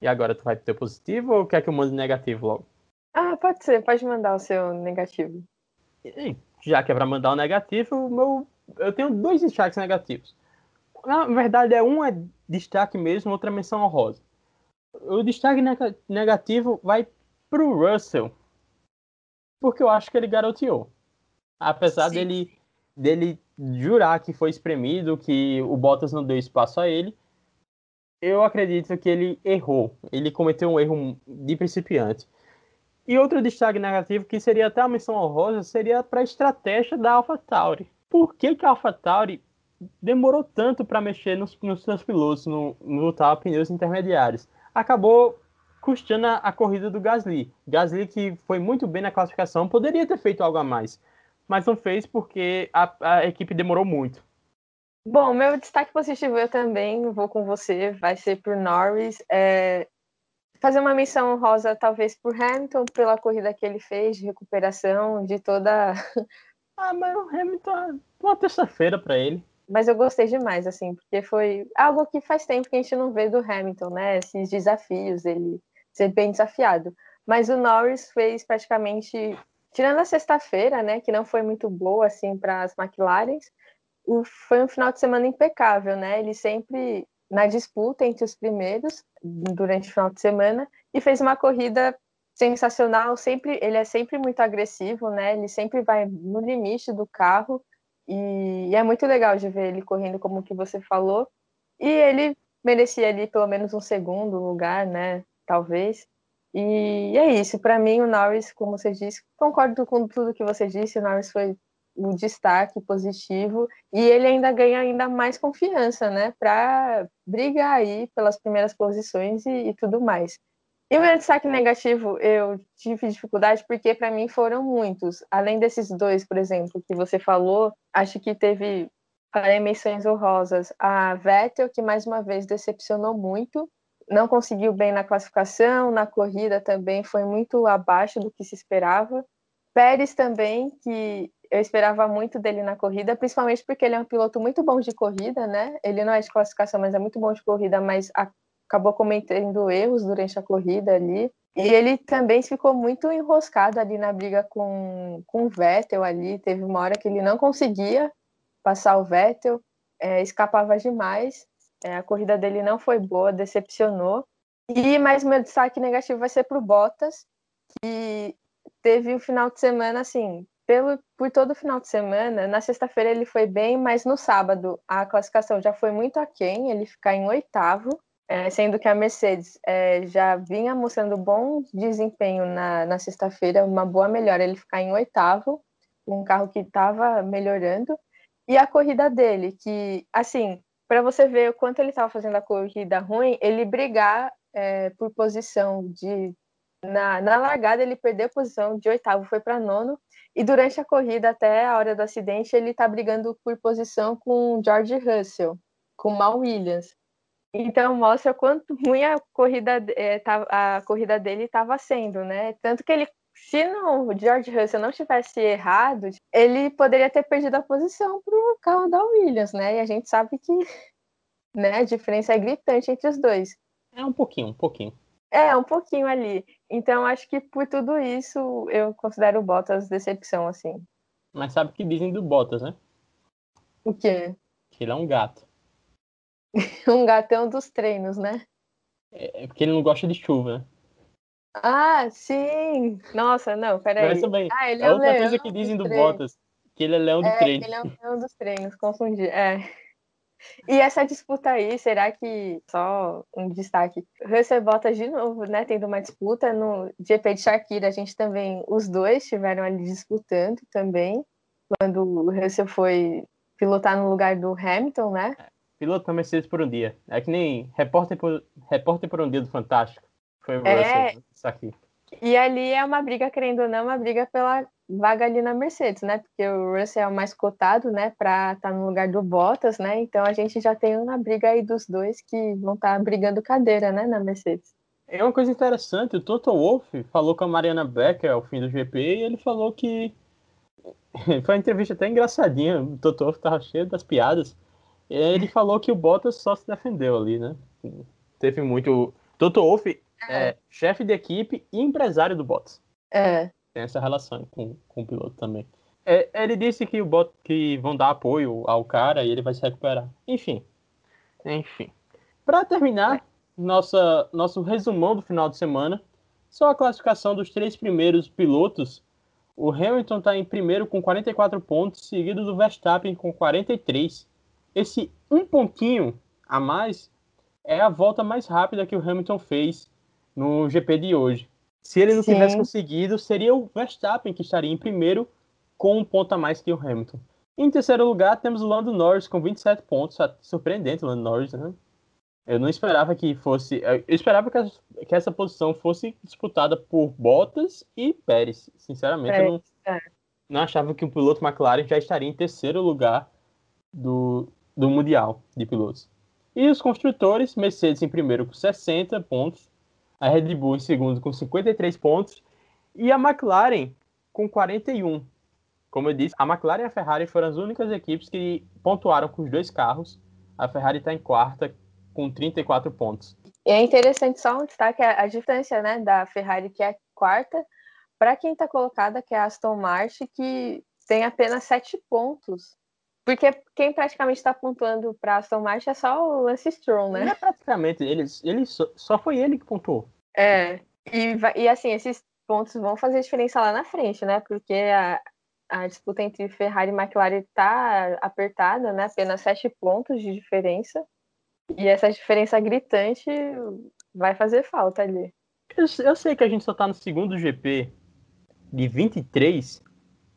E agora, tu vai ter positivo ou quer que eu mande negativo logo? Ah, pode ser, pode mandar o seu negativo. E, já que é para mandar o negativo, meu, eu tenho dois destaques negativos. Na verdade, é um é destaque mesmo, outra menção honrosa. O destaque negativo vai para o Russell, porque eu acho que ele garoteou. Apesar dele, dele jurar que foi espremido, que o Bottas não deu espaço a ele, eu acredito que ele errou. Ele cometeu um erro de principiante. E outro destaque negativo, que seria até a missão honrosa, seria para a estratégia da AlphaTauri. Por que, que a AlphaTauri demorou tanto para mexer nos, nos seus pilotos, no, no tal pneus intermediários? Acabou custando a, a corrida do Gasly. Gasly que foi muito bem na classificação, poderia ter feito algo a mais, mas não fez porque a, a equipe demorou muito. Bom, meu destaque positivo eu também vou com você, vai ser por Norris. É, fazer uma menção rosa talvez por Hamilton pela corrida que ele fez de recuperação de toda. ah, mas o Hamilton uma terça-feira para ele. Mas eu gostei demais, assim, porque foi algo que faz tempo que a gente não vê do Hamilton, né? Esses desafios, ele ser bem desafiado. Mas o Norris fez praticamente, tirando a sexta-feira, né, que não foi muito boa assim para as McLarens, foi um final de semana impecável, né? Ele sempre na disputa entre os primeiros durante o final de semana e fez uma corrida sensacional. Sempre ele é sempre muito agressivo, né? Ele sempre vai no limite do carro e, é muito legal de ver ele correndo como que você falou. E ele merecia ali pelo menos um segundo lugar, né? talvez. E é isso. Para mim, o Norris, como você disse, concordo com tudo que você disse. O Norris foi o destaque positivo e ele ainda ganha ainda mais confiança, né, para brigar aí pelas primeiras posições e, e tudo mais. E o meu destaque negativo, eu tive dificuldade porque para mim foram muitos. Além desses dois, por exemplo, que você falou, acho que teve para emissões honrosas a Vettel, que mais uma vez decepcionou muito, não conseguiu bem na classificação, na corrida também foi muito abaixo do que se esperava. Pérez também, que eu esperava muito dele na corrida, principalmente porque ele é um piloto muito bom de corrida, né? Ele não é de classificação, mas é muito bom de corrida, mas acabou cometendo erros durante a corrida ali. E ele também ficou muito enroscado ali na briga com, com o Vettel ali. Teve uma hora que ele não conseguia passar o Vettel, é, escapava demais. É, a corrida dele não foi boa, decepcionou. E mais meu destaque negativo vai ser para o Bottas, que teve o um final de semana assim, pelo, por todo o final de semana. Na sexta-feira ele foi bem, mas no sábado a classificação já foi muito aquém, ele ficar em oitavo, é, sendo que a Mercedes é, já vinha mostrando bom desempenho na, na sexta-feira, uma boa melhora, ele ficar em oitavo, um carro que estava melhorando. E a corrida dele, que, assim, para você ver o quanto ele estava fazendo a corrida ruim, ele brigar é, por posição de. Na, na largada, ele perdeu a posição de oitavo, foi para nono, e durante a corrida, até a hora do acidente, ele está brigando por posição com George Russell, com Mal Williams. Então mostra quanto ruim a corrida, é, tá, a corrida dele estava sendo, né? Tanto que ele se não, o George Russell não tivesse errado, ele poderia ter perdido a posição para o carro da Williams, né? E a gente sabe que né, a diferença é gritante entre os dois. É um pouquinho, um pouquinho. É, um pouquinho ali. Então, acho que por tudo isso, eu considero o Bottas decepção, assim. Mas sabe o que dizem do Bottas, né? O quê? Que ele é um gato. um gatão dos treinos, né? É é porque ele não gosta de chuva, né? Ah, sim! Nossa, não, peraí. Mas também, Ah, ele é é, outra leão coisa que dizem do treinos. Bottas, que ele é leão do É, treino. ele é um leão dos treinos, confundi. É. E essa disputa aí, será que só um destaque? Russell Bottas de novo, né? Tendo uma disputa no GP de Shakira, a gente também, os dois estiveram ali disputando também, quando o Russell foi pilotar no lugar do Hamilton, né? Piloto da Mercedes por um dia. É que nem repórter por, repórter por um dia do Fantástico. Foi É. Isso aqui. E ali é uma briga, querendo ou não, uma briga pela vaga ali na Mercedes, né? Porque o Russell é o mais cotado, né, para estar no lugar do Bottas, né? Então a gente já tem uma briga aí dos dois que vão estar brigando cadeira, né, na Mercedes. É uma coisa interessante, o Toto Wolff falou com a Mariana Becker ao fim do GP e ele falou que. Foi uma entrevista até engraçadinha, o Toto Wolff tava cheio das piadas. Ele falou que o Bottas só se defendeu ali, né? Teve muito. Toto Wolff é chefe de equipe e empresário do Bottas. É, Tem essa relação com, com o piloto também. É, ele disse que, o Bot, que vão dar apoio ao cara e ele vai se recuperar. Enfim. Enfim. Para terminar, nossa, nosso resumão do final de semana. Só a classificação dos três primeiros pilotos. O Hamilton está em primeiro com 44 pontos, seguido do Verstappen com 43. Esse um pontinho a mais é a volta mais rápida que o Hamilton fez no GP de hoje. Se ele não Sim. tivesse conseguido, seria o Verstappen que estaria em primeiro com um ponto a mais que o Hamilton. Em terceiro lugar, temos o Lando Norris com 27 pontos. Surpreendente o Lando Norris, né? Eu não esperava que fosse. Eu esperava que essa, que essa posição fosse disputada por Bottas e Pérez. Sinceramente, eu não, é. não achava que o piloto McLaren já estaria em terceiro lugar do, do Mundial de pilotos. E os construtores, Mercedes em primeiro com 60 pontos, a Red Bull em segundo com 53 pontos e a McLaren com 41. Como eu disse, a McLaren e a Ferrari foram as únicas equipes que pontuaram com os dois carros. A Ferrari está em quarta com 34 pontos. E é interessante só um destaque a, distância, né, da Ferrari que é quarta para quem está colocada que é a Aston Martin que tem apenas sete pontos. Porque quem praticamente está pontuando para Aston Martin é só o Lance Stroll, né? Não é praticamente, ele, ele só, só foi ele que pontuou. É, e, e assim, esses pontos vão fazer diferença lá na frente, né? Porque a, a disputa entre Ferrari e McLaren tá apertada, né? Apenas sete pontos de diferença. E essa diferença gritante vai fazer falta ali. Eu, eu sei que a gente só tá no segundo GP de 23,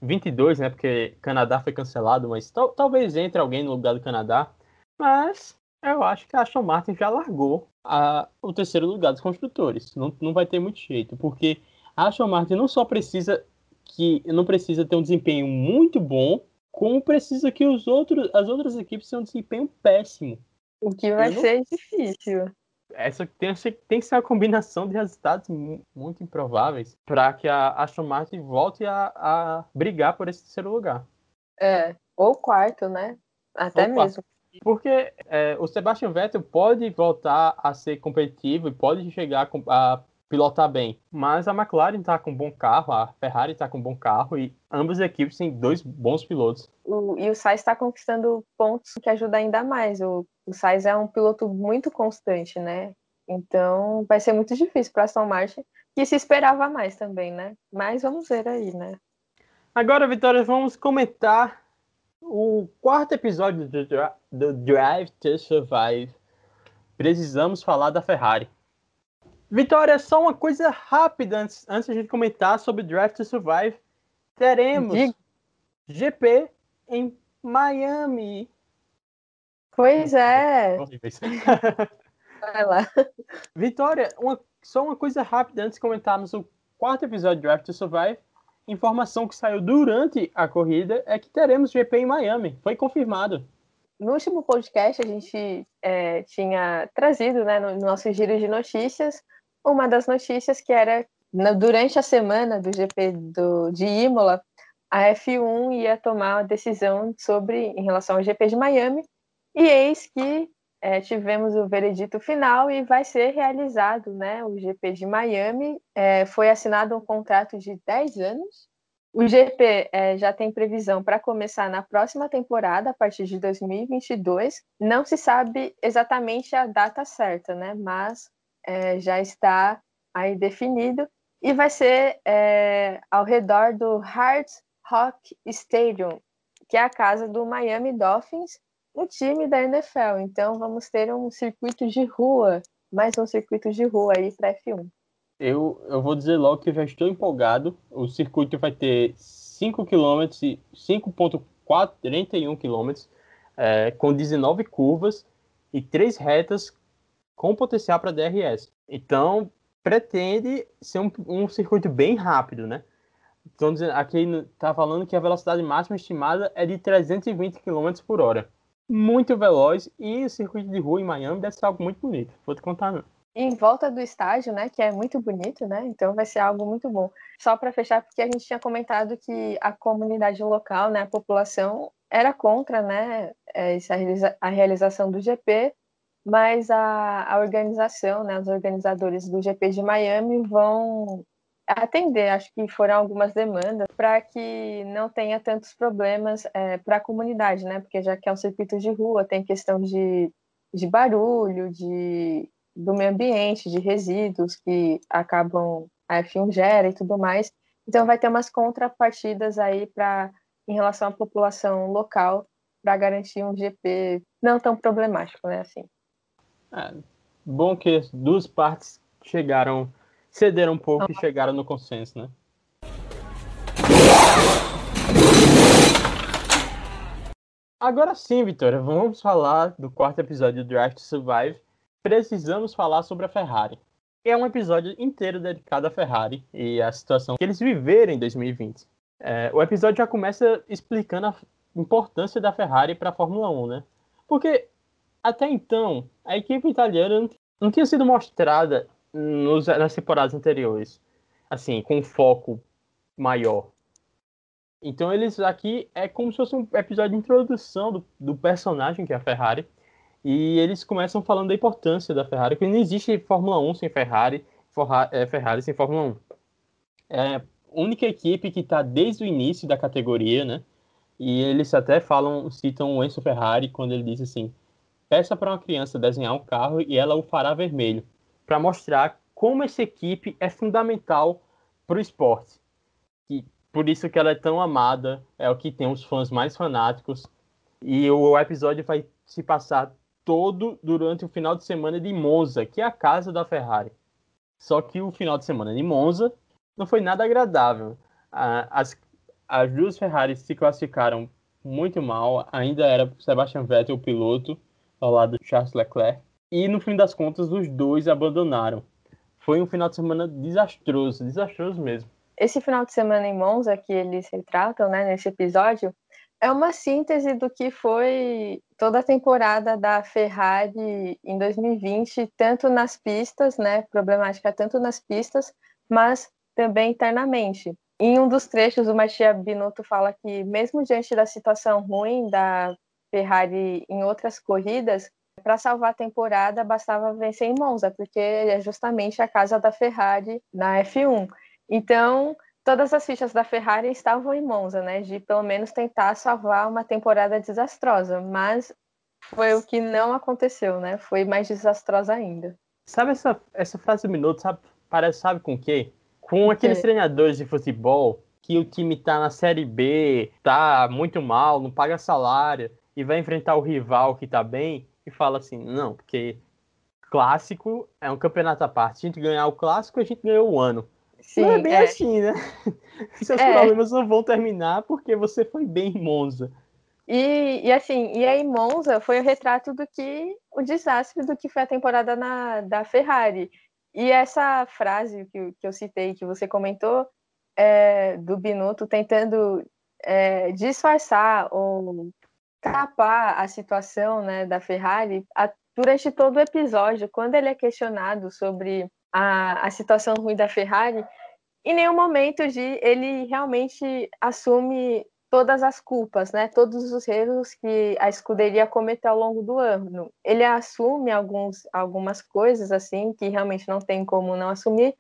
22, né? Porque Canadá foi cancelado, mas tal- talvez entre alguém no lugar do Canadá. Mas eu acho que a Aston Martin já largou a- o terceiro lugar dos construtores. Não, não vai ter muito jeito, porque a Aston Martin não só precisa que não precisa ter um desempenho muito bom, como precisa que os outros, as outras equipes tenham um desempenho péssimo. O que vai não- ser difícil. Essa tem, tem que ser uma combinação de resultados mu- muito improváveis para que a Aston Martin volte a, a brigar por esse terceiro lugar. É. Ou quarto, né? Até Ou quarto. mesmo. Porque é, o Sebastian Vettel pode voltar a ser competitivo e pode chegar com- a pilotar bem, mas a McLaren está com um bom carro, a Ferrari está com um bom carro e ambas as equipes têm dois bons pilotos. O, e o Sainz está conquistando pontos que ajudam ainda mais. O, o Sainz é um piloto muito constante, né? Então vai ser muito difícil para Aston Martin, que se esperava mais também, né? Mas vamos ver aí, né? Agora, Vitória, vamos comentar o quarto episódio do, do Drive to Survive. Precisamos falar da Ferrari. Vitória, só uma coisa rápida antes, antes de a gente comentar sobre Drive to Survive. Teremos Diga. GP em Miami. Pois é, vai lá. Vitória, uma- só uma coisa rápida antes de comentarmos o quarto episódio de Drive to Survive. Informação que saiu durante a corrida é que teremos GP em Miami. Foi confirmado. No último podcast, a gente é, tinha trazido, né, no nosso giro de notícias, uma das notícias que era durante a semana do GP do, de Imola, a F1 ia tomar uma decisão sobre em relação ao GP de Miami, e eis que é, tivemos o veredito final e vai ser realizado né, o GP de Miami. É, foi assinado um contrato de 10 anos O GP é, já tem previsão para começar na próxima temporada, a partir de 2022. Não se sabe exatamente a data certa, né? Mas é, já está aí definido e vai ser é, ao redor do Hard Rock Stadium, que é a casa do Miami Dolphins, um time da NFL. Então vamos ter um circuito de rua, mais um circuito de rua aí para F1. Eu, eu vou dizer logo que eu já estou empolgado. O circuito vai ter 5 km, 5.41 km, é, com 19 curvas e 3 retas com potencial para DRS. Então, pretende ser um, um circuito bem rápido, né? Então, aqui está falando que a velocidade máxima estimada é de 320 km por hora. Muito veloz e o circuito de rua em Miami deve ser algo muito bonito. Vou te contar, não em volta do estádio, né, que é muito bonito, né? Então vai ser algo muito bom. Só para fechar, porque a gente tinha comentado que a comunidade local, né, a população era contra, né, essa a realização do GP, mas a, a organização, né, os organizadores do GP de Miami vão atender, acho que foram algumas demandas para que não tenha tantos problemas é, para a comunidade, né? Porque já que é um circuito de rua, tem questão de, de barulho, de do meio ambiente, de resíduos que acabam a F1 gera e tudo mais. Então vai ter umas contrapartidas aí para em relação à população local para garantir um GP não tão problemático, né? Assim. É, bom que as duas partes chegaram, cederam um pouco uhum. e chegaram no consenso, né? Agora sim, Vitória, vamos falar do quarto episódio do Drive to Survive, precisamos falar sobre a Ferrari. É um episódio inteiro dedicado à Ferrari e à situação que eles viveram em 2020. É, o episódio já começa explicando a importância da Ferrari para a Fórmula 1, né? Porque até então a equipe italiana não tinha sido mostrada nos, nas temporadas anteriores, assim, com um foco maior. Então eles aqui é como se fosse um episódio de introdução do, do personagem que é a Ferrari e eles começam falando da importância da Ferrari, que não existe Fórmula 1 sem Ferrari, é, Ferrari sem Fórmula 1. É a única equipe que está desde o início da categoria, né? E eles até falam, citam o Enzo Ferrari quando ele diz assim: peça para uma criança desenhar um carro e ela o fará vermelho, para mostrar como essa equipe é fundamental para o esporte. E por isso que ela é tão amada, é o que tem os fãs mais fanáticos. E o episódio vai se passar todo durante o final de semana de Monza, que é a casa da Ferrari. Só que o final de semana de Monza não foi nada agradável. As, as duas Ferraris se classificaram muito mal, ainda era Sebastian Vettel o piloto, ao lado de Charles Leclerc, e no fim das contas os dois abandonaram. Foi um final de semana desastroso, desastroso mesmo. Esse final de semana em Monza que eles retratam, né, nesse episódio, é uma síntese do que foi toda a temporada da Ferrari em 2020, tanto nas pistas, né, problemática tanto nas pistas, mas também internamente. Em um dos trechos, o Mattia Binotto fala que, mesmo diante da situação ruim da Ferrari em outras corridas, para salvar a temporada bastava vencer em Monza, porque é justamente a casa da Ferrari na F1. Então, todas as fichas da Ferrari estavam em Monza, né? De pelo menos tentar salvar uma temporada desastrosa, mas foi o que não aconteceu, né? Foi mais desastrosa ainda. Sabe essa, essa frase do minuto, sabe? Parece, sabe com o quê? Com aqueles treinadores de futebol que o time tá na Série B, tá muito mal, não paga salário, e vai enfrentar o rival que tá bem, e fala assim, não, porque clássico é um campeonato à parte. A gente ganhar o clássico, a gente ganhou o ano. Sim, não é bem é. assim, né? Seus é. problemas não vão terminar porque você foi bem em Monza. E, e assim, e aí Monza foi o retrato do que o desastre do que foi a temporada na, da Ferrari. E essa frase que, que eu citei, que você comentou, é, do Binotto tentando é, disfarçar ou tapar a situação né, da Ferrari a, durante todo o episódio, quando ele é questionado sobre a, a situação ruim da Ferrari, em nenhum momento de ele realmente assume todas as culpas, né? Todos os erros que a escuderia cometeu ao longo do ano. Ele assume alguns, algumas coisas assim que realmente não tem como não assumir,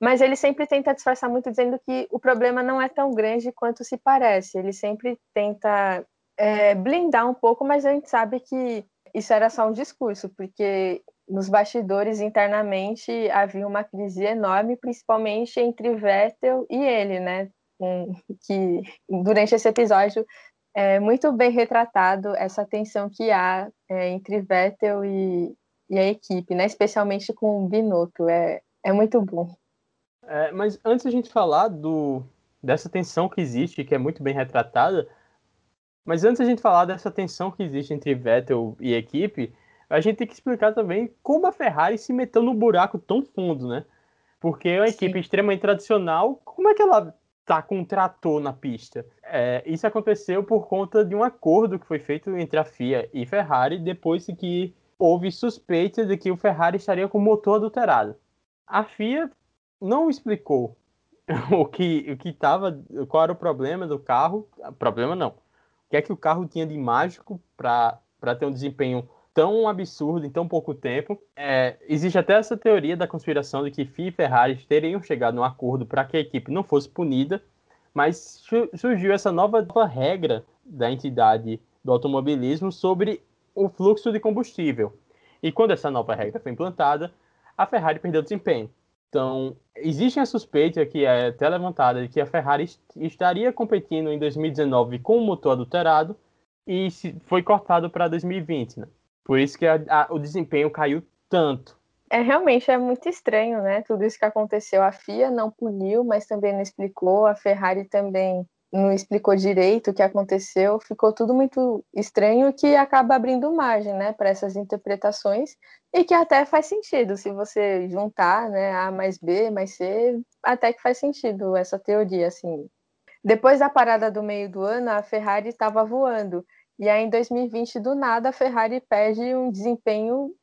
mas ele sempre tenta disfarçar muito dizendo que o problema não é tão grande quanto se parece. Ele sempre tenta é, blindar um pouco, mas a gente sabe que isso era só um discurso, porque nos bastidores internamente havia uma crise enorme, principalmente entre Vettel e ele, né? que durante esse episódio é muito bem retratado essa tensão que há é, entre Vettel e, e, a equipe, né? Especialmente com o Binotto, é, é muito bom. É, mas antes a gente falar do, dessa tensão que existe, que é muito bem retratada, mas antes a gente falar dessa tensão que existe entre Vettel e equipe, a gente tem que explicar também como a Ferrari se meteu no buraco tão fundo, né? Porque é uma Sim. equipe extremamente tradicional, como é que ela tá com um trator na pista? É, isso aconteceu por conta de um acordo que foi feito entre a FIA e Ferrari depois que houve suspeita de que o Ferrari estaria com motor adulterado. A FIA não explicou o que o que tava, qual era o problema do carro, problema não. Que é que o carro tinha de mágico para ter um desempenho tão absurdo em tão pouco tempo. É, existe até essa teoria da conspiração de que FIA e Ferrari teriam chegado num acordo para que a equipe não fosse punida, mas surgiu essa nova, nova regra da entidade do automobilismo sobre o fluxo de combustível. E quando essa nova regra foi implantada, a Ferrari perdeu desempenho. Então, existe a suspeita que é até levantada de que a Ferrari estaria competindo em 2019 com o motor adulterado e foi cortado para 2020, né? Por isso que a, a, o desempenho caiu tanto. É realmente é muito estranho, né? Tudo isso que aconteceu. A FIA não puniu, mas também não explicou. A Ferrari também não explicou direito o que aconteceu. Ficou tudo muito estranho que acaba abrindo margem, né, para essas interpretações e que até faz sentido se você juntar, né, A mais B mais C, até que faz sentido essa teoria, assim. Depois da parada do meio do ano, a Ferrari estava voando e aí, em 2020, do nada, a Ferrari perde um desempenho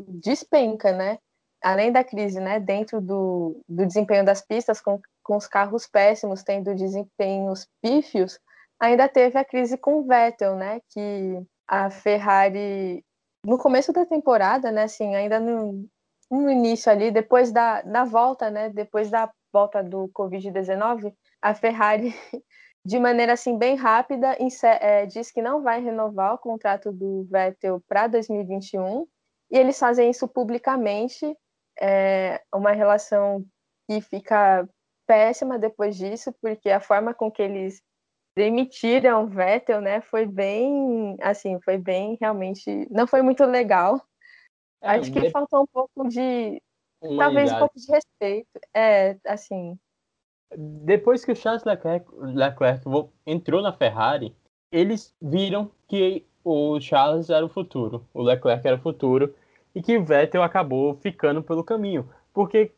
despenca, né? Além da crise, né? Dentro do, do desempenho das pistas, com, com os carros péssimos, tendo desempenhos pífios, ainda teve a crise com o Vettel, né? Que a Ferrari, no começo da temporada, né? Assim, ainda no, no início ali, depois da, da volta, né? Depois da volta do Covid-19, a Ferrari de maneira assim bem rápida, é, diz que não vai renovar o contrato do Vettel para 2021 e eles fazem isso publicamente, é, uma relação que fica péssima depois disso, porque a forma com que eles demitiram o Vettel, né, foi bem, assim, foi bem realmente, não foi muito legal. É, Acho que de... faltou um pouco de, talvez um pouco de respeito, é, assim, depois que o Charles Leclerc, Leclerc entrou na Ferrari, eles viram que o Charles era o futuro, o Leclerc era o futuro, e que o Vettel acabou ficando pelo caminho. Porque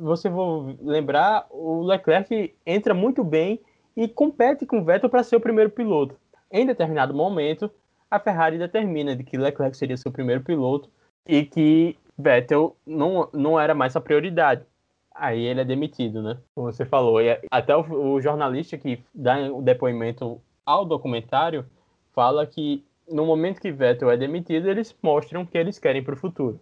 você vou lembrar, o Leclerc entra muito bem e compete com o Vettel para ser o primeiro piloto. Em determinado momento, a Ferrari determina de que Leclerc seria seu primeiro piloto e que Vettel não, não era mais a prioridade aí ele é demitido, né? Como você falou. E até o, o jornalista que dá o depoimento ao documentário fala que no momento que Vettel é demitido, eles mostram o que eles querem para o futuro.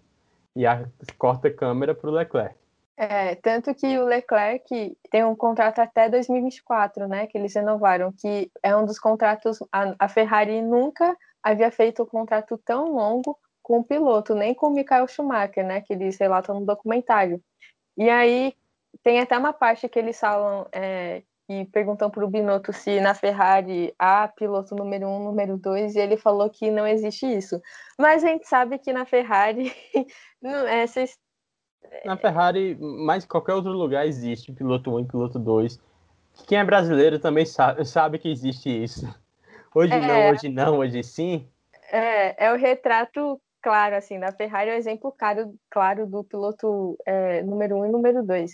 E a, corta a câmera para o Leclerc. É, tanto que o Leclerc tem um contrato até 2024, né? Que eles renovaram, que é um dos contratos. A, a Ferrari nunca havia feito um contrato tão longo com o piloto, nem com o Michael Schumacher, né? Que eles relatam no documentário. E aí tem até uma parte que eles falam é, e perguntam para o Binotto se na Ferrari há piloto número um, número dois, e ele falou que não existe isso. Mas a gente sabe que na Ferrari não, é, vocês... Na Ferrari, mais em qualquer outro lugar existe piloto 1 um e piloto 2. Quem é brasileiro também sabe, sabe que existe isso. Hoje é, não, hoje não, hoje sim. É, é o retrato claro, assim, da Ferrari é o exemplo claro, claro do piloto é, número um e número dois.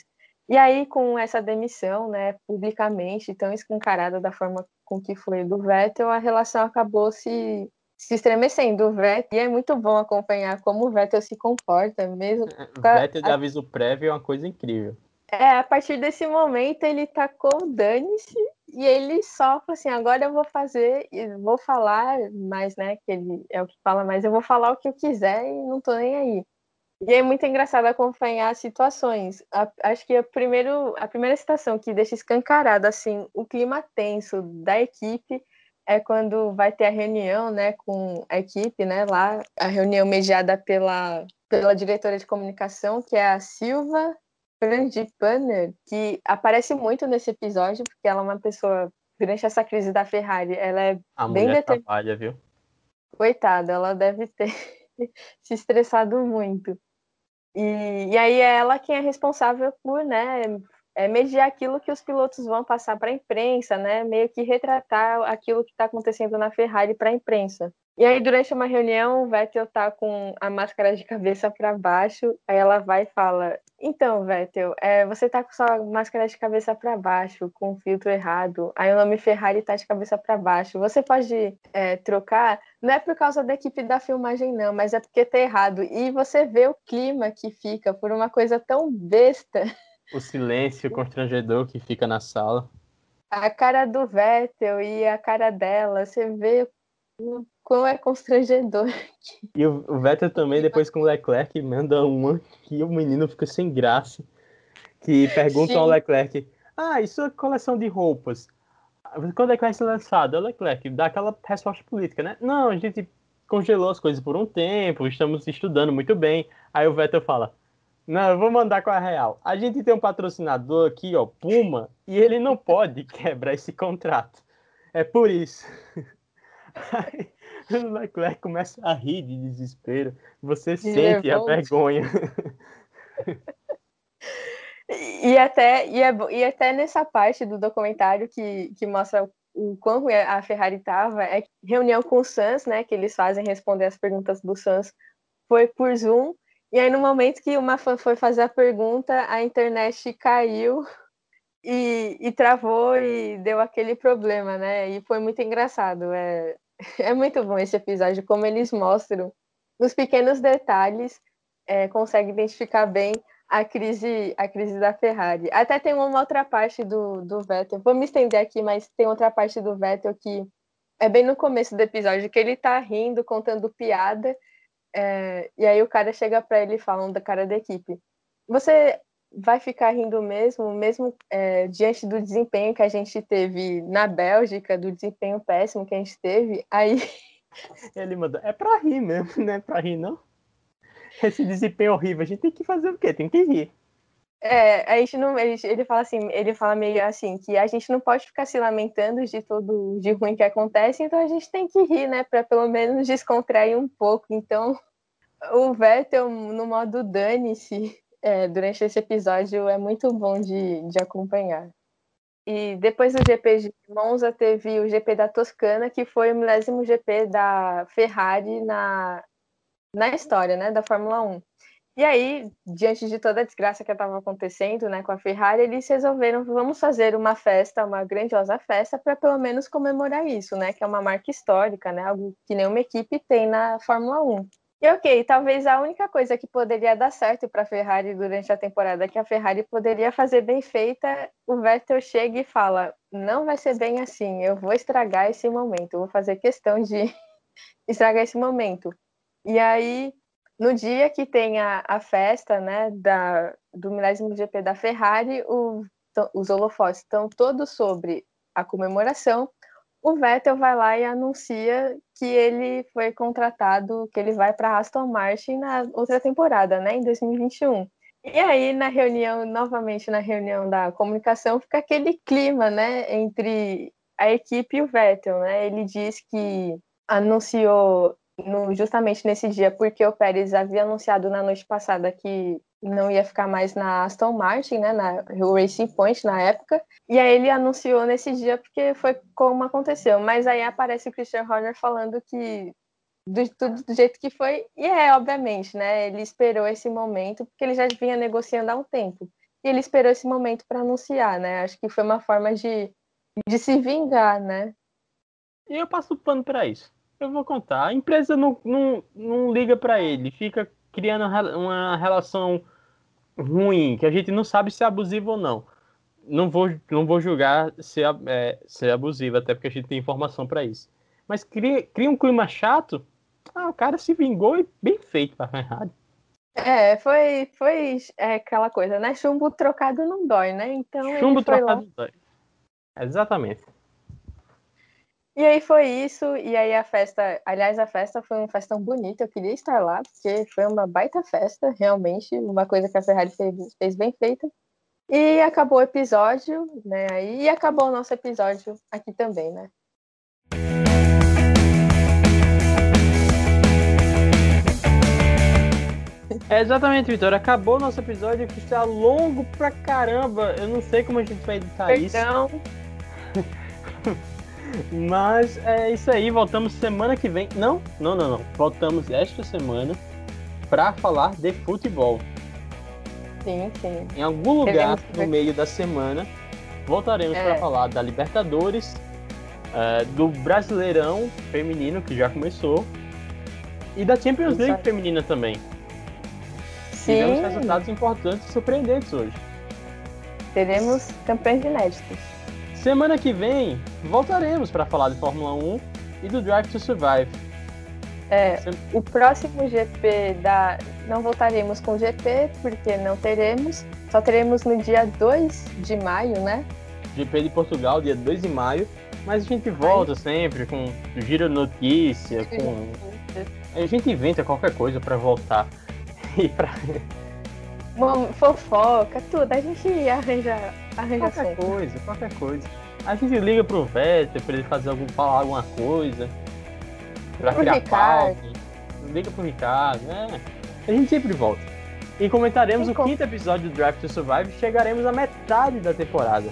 E aí, com essa demissão, né, publicamente, tão escancarada da forma com que foi do Vettel, a relação acabou se, se estremecendo. O Vettel, e é muito bom acompanhar como o Vettel se comporta, mesmo. O é, Vettel de aviso prévio é uma coisa incrível. É, a partir desse momento ele tacou o dane-se e ele só falou assim, agora eu vou fazer, vou falar mais, né, que ele é o que fala mais, eu vou falar o que eu quiser e não tô nem aí. E é muito engraçado acompanhar as situações. A, acho que a, primeiro, a primeira situação que deixa escancarado assim o clima tenso da equipe é quando vai ter a reunião, né, com a equipe, né, lá a reunião mediada pela pela diretora de comunicação, que é a Silva Panner, que aparece muito nesse episódio, porque ela é uma pessoa durante essa crise da Ferrari, ela é a bem determinada. viu? Coitada, ela deve ter se estressado muito. E, e aí é ela quem é responsável por, né, é mediar aquilo que os pilotos vão passar para a imprensa, né, meio que retratar aquilo que está acontecendo na Ferrari para a imprensa. E aí, durante uma reunião, o Vettel tá com a máscara de cabeça para baixo. Aí ela vai e fala: Então, Vettel, é, você tá com sua máscara de cabeça para baixo, com o filtro errado. Aí o nome Ferrari tá de cabeça para baixo. Você pode é, trocar? Não é por causa da equipe da filmagem, não, mas é porque tá errado. E você vê o clima que fica por uma coisa tão besta. O silêncio constrangedor que fica na sala. A cara do Vettel e a cara dela, você vê o quão é constrangedor. E o, Vettel também, depois com o Leclerc, manda uma que o menino fica sem graça. Que pergunta ao Leclerc: Ah, e sua coleção de roupas? Quando é que vai ser lançado? O Leclerc dá aquela resposta política, né? Não, a gente congelou as coisas por um tempo, estamos estudando muito bem. Aí o Vettel fala: Não, eu vou mandar com a real. A gente tem um patrocinador aqui, ó, Puma, e ele não pode quebrar esse contrato. É por isso. Aí, o Leclerc começa a rir de desespero. Você sente a vergonha. E até, e, é, e até nessa parte do documentário que, que mostra o quão a Ferrari estava, é reunião com o Sans, né, que eles fazem responder as perguntas do Sans, foi por Zoom, e aí no momento que uma fã foi fazer a pergunta, a internet caiu e, e travou e deu aquele problema, né, e foi muito engraçado, é, é muito bom esse episódio, como eles mostram nos pequenos detalhes, é, consegue identificar bem a crise, a crise da Ferrari. Até tem uma outra parte do, do Vettel, vou me estender aqui, mas tem outra parte do Vettel que é bem no começo do episódio, que ele tá rindo, contando piada, é, e aí o cara chega para ele falando da cara da equipe. Você vai ficar rindo mesmo, mesmo é, diante do desempenho que a gente teve na Bélgica, do desempenho péssimo que a gente teve, aí. Ele mandou, é pra rir mesmo, não é rir, não? Esse desempenho horrível, a gente tem que fazer o quê? Tem que rir. É, a gente não. Ele, fala assim, ele fala meio assim, que a gente não pode ficar se lamentando de todo de ruim que acontece, então a gente tem que rir, né? Pra pelo menos descontrair um pouco. Então, o Vettel, no modo dane-se, é, durante esse episódio é muito bom de, de acompanhar. E depois do GP de Monza, teve o GP da Toscana, que foi o milésimo GP da Ferrari na, na história né, da Fórmula 1. E aí, diante de toda a desgraça que estava acontecendo né, com a Ferrari, eles resolveram, vamos fazer uma festa, uma grandiosa festa, para pelo menos comemorar isso, né? Que é uma marca histórica, né? Algo que nenhuma equipe tem na Fórmula 1. E ok, talvez a única coisa que poderia dar certo para a Ferrari durante a temporada que a Ferrari poderia fazer bem feita, o Vettel chega e fala: não vai ser bem assim, eu vou estragar esse momento, vou fazer questão de estragar esse momento. E aí, no dia que tem a, a festa né, da, do milésimo GP da Ferrari, o, os holofotes estão todos sobre a comemoração o Vettel vai lá e anuncia que ele foi contratado, que ele vai para Aston Martin na outra temporada, né, em 2021. E aí, na reunião, novamente na reunião da comunicação, fica aquele clima, né, entre a equipe e o Vettel, né? Ele diz que anunciou no, justamente nesse dia, porque o Pérez havia anunciado na noite passada que não ia ficar mais na Aston Martin, né, na Racing Point na época, e aí ele anunciou nesse dia porque foi como aconteceu, mas aí aparece o Christian Horner falando que do, tudo do jeito que foi, e é, obviamente, né, ele esperou esse momento, porque ele já vinha negociando há um tempo, e ele esperou esse momento para anunciar, né, acho que foi uma forma de, de se vingar, né. E eu passo o pano para isso. Eu vou contar. A empresa não, não, não liga para ele, fica criando uma relação ruim, que a gente não sabe se é abusivo ou não. Não vou, não vou julgar se é, é, se é abusivo, até porque a gente tem informação para isso. Mas cria, cria um clima chato. Ah, o cara se vingou e bem feito para Ferrari. É, foi, foi é, aquela coisa, né? Chumbo trocado não dói, né? Então Chumbo lá. trocado dói. Exatamente. E aí foi isso, e aí a festa, aliás, a festa foi uma festa tão bonita, eu queria estar lá, porque foi uma baita festa, realmente, uma coisa que a Ferrari fez, fez bem feita. E acabou o episódio, né? Aí, e acabou o nosso episódio aqui também, né? É exatamente, Vitória. Acabou o nosso episódio que está longo pra caramba. Eu não sei como a gente vai editar isso. Mas é isso aí, voltamos semana que vem. Não, não, não, não. Voltamos esta semana pra falar de futebol. sim, sim. Em algum lugar no meio da semana, voltaremos É. para falar da Libertadores, é, do Brasileirão feminino, que já começou, e da Champions Isso League feminina também. Tivemos Sim, resultados importantes e surpreendentes hoje. teremos campeões inéditos. Semana que vem, voltaremos para falar de Fórmula 1 e do Drive to Survive. É, Sem- o próximo GP da. Não voltaremos com GP, porque não teremos. Só teremos no dia 2 de maio, né? GP de Portugal, dia 2 de maio. Mas a gente volta sempre com giro notícia, com A gente inventa qualquer coisa pra voltar. E pra Uma fofoca, tudo. A gente arranja, arranja qualquer sempre. coisa, qualquer coisa. A gente liga pro Vettel pra ele fazer algum, falar alguma coisa. Pra Pro criar Ricardo. pauta. Liga pro Ricardo, né? A gente sempre volta. E comentaremos Tem o como. quinto episódio do Draft to Survive chegaremos à metade da temporada.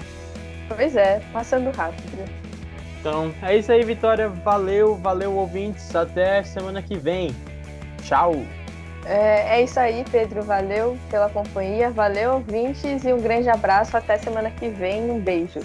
Pois é, passando rápido. Então, é isso aí, Vitória. Valeu, valeu, ouvintes. Até semana que vem. Tchau. É, é isso aí, Pedro. Valeu pela companhia, valeu, ouvintes, e um grande abraço. Até semana que vem. Um beijo.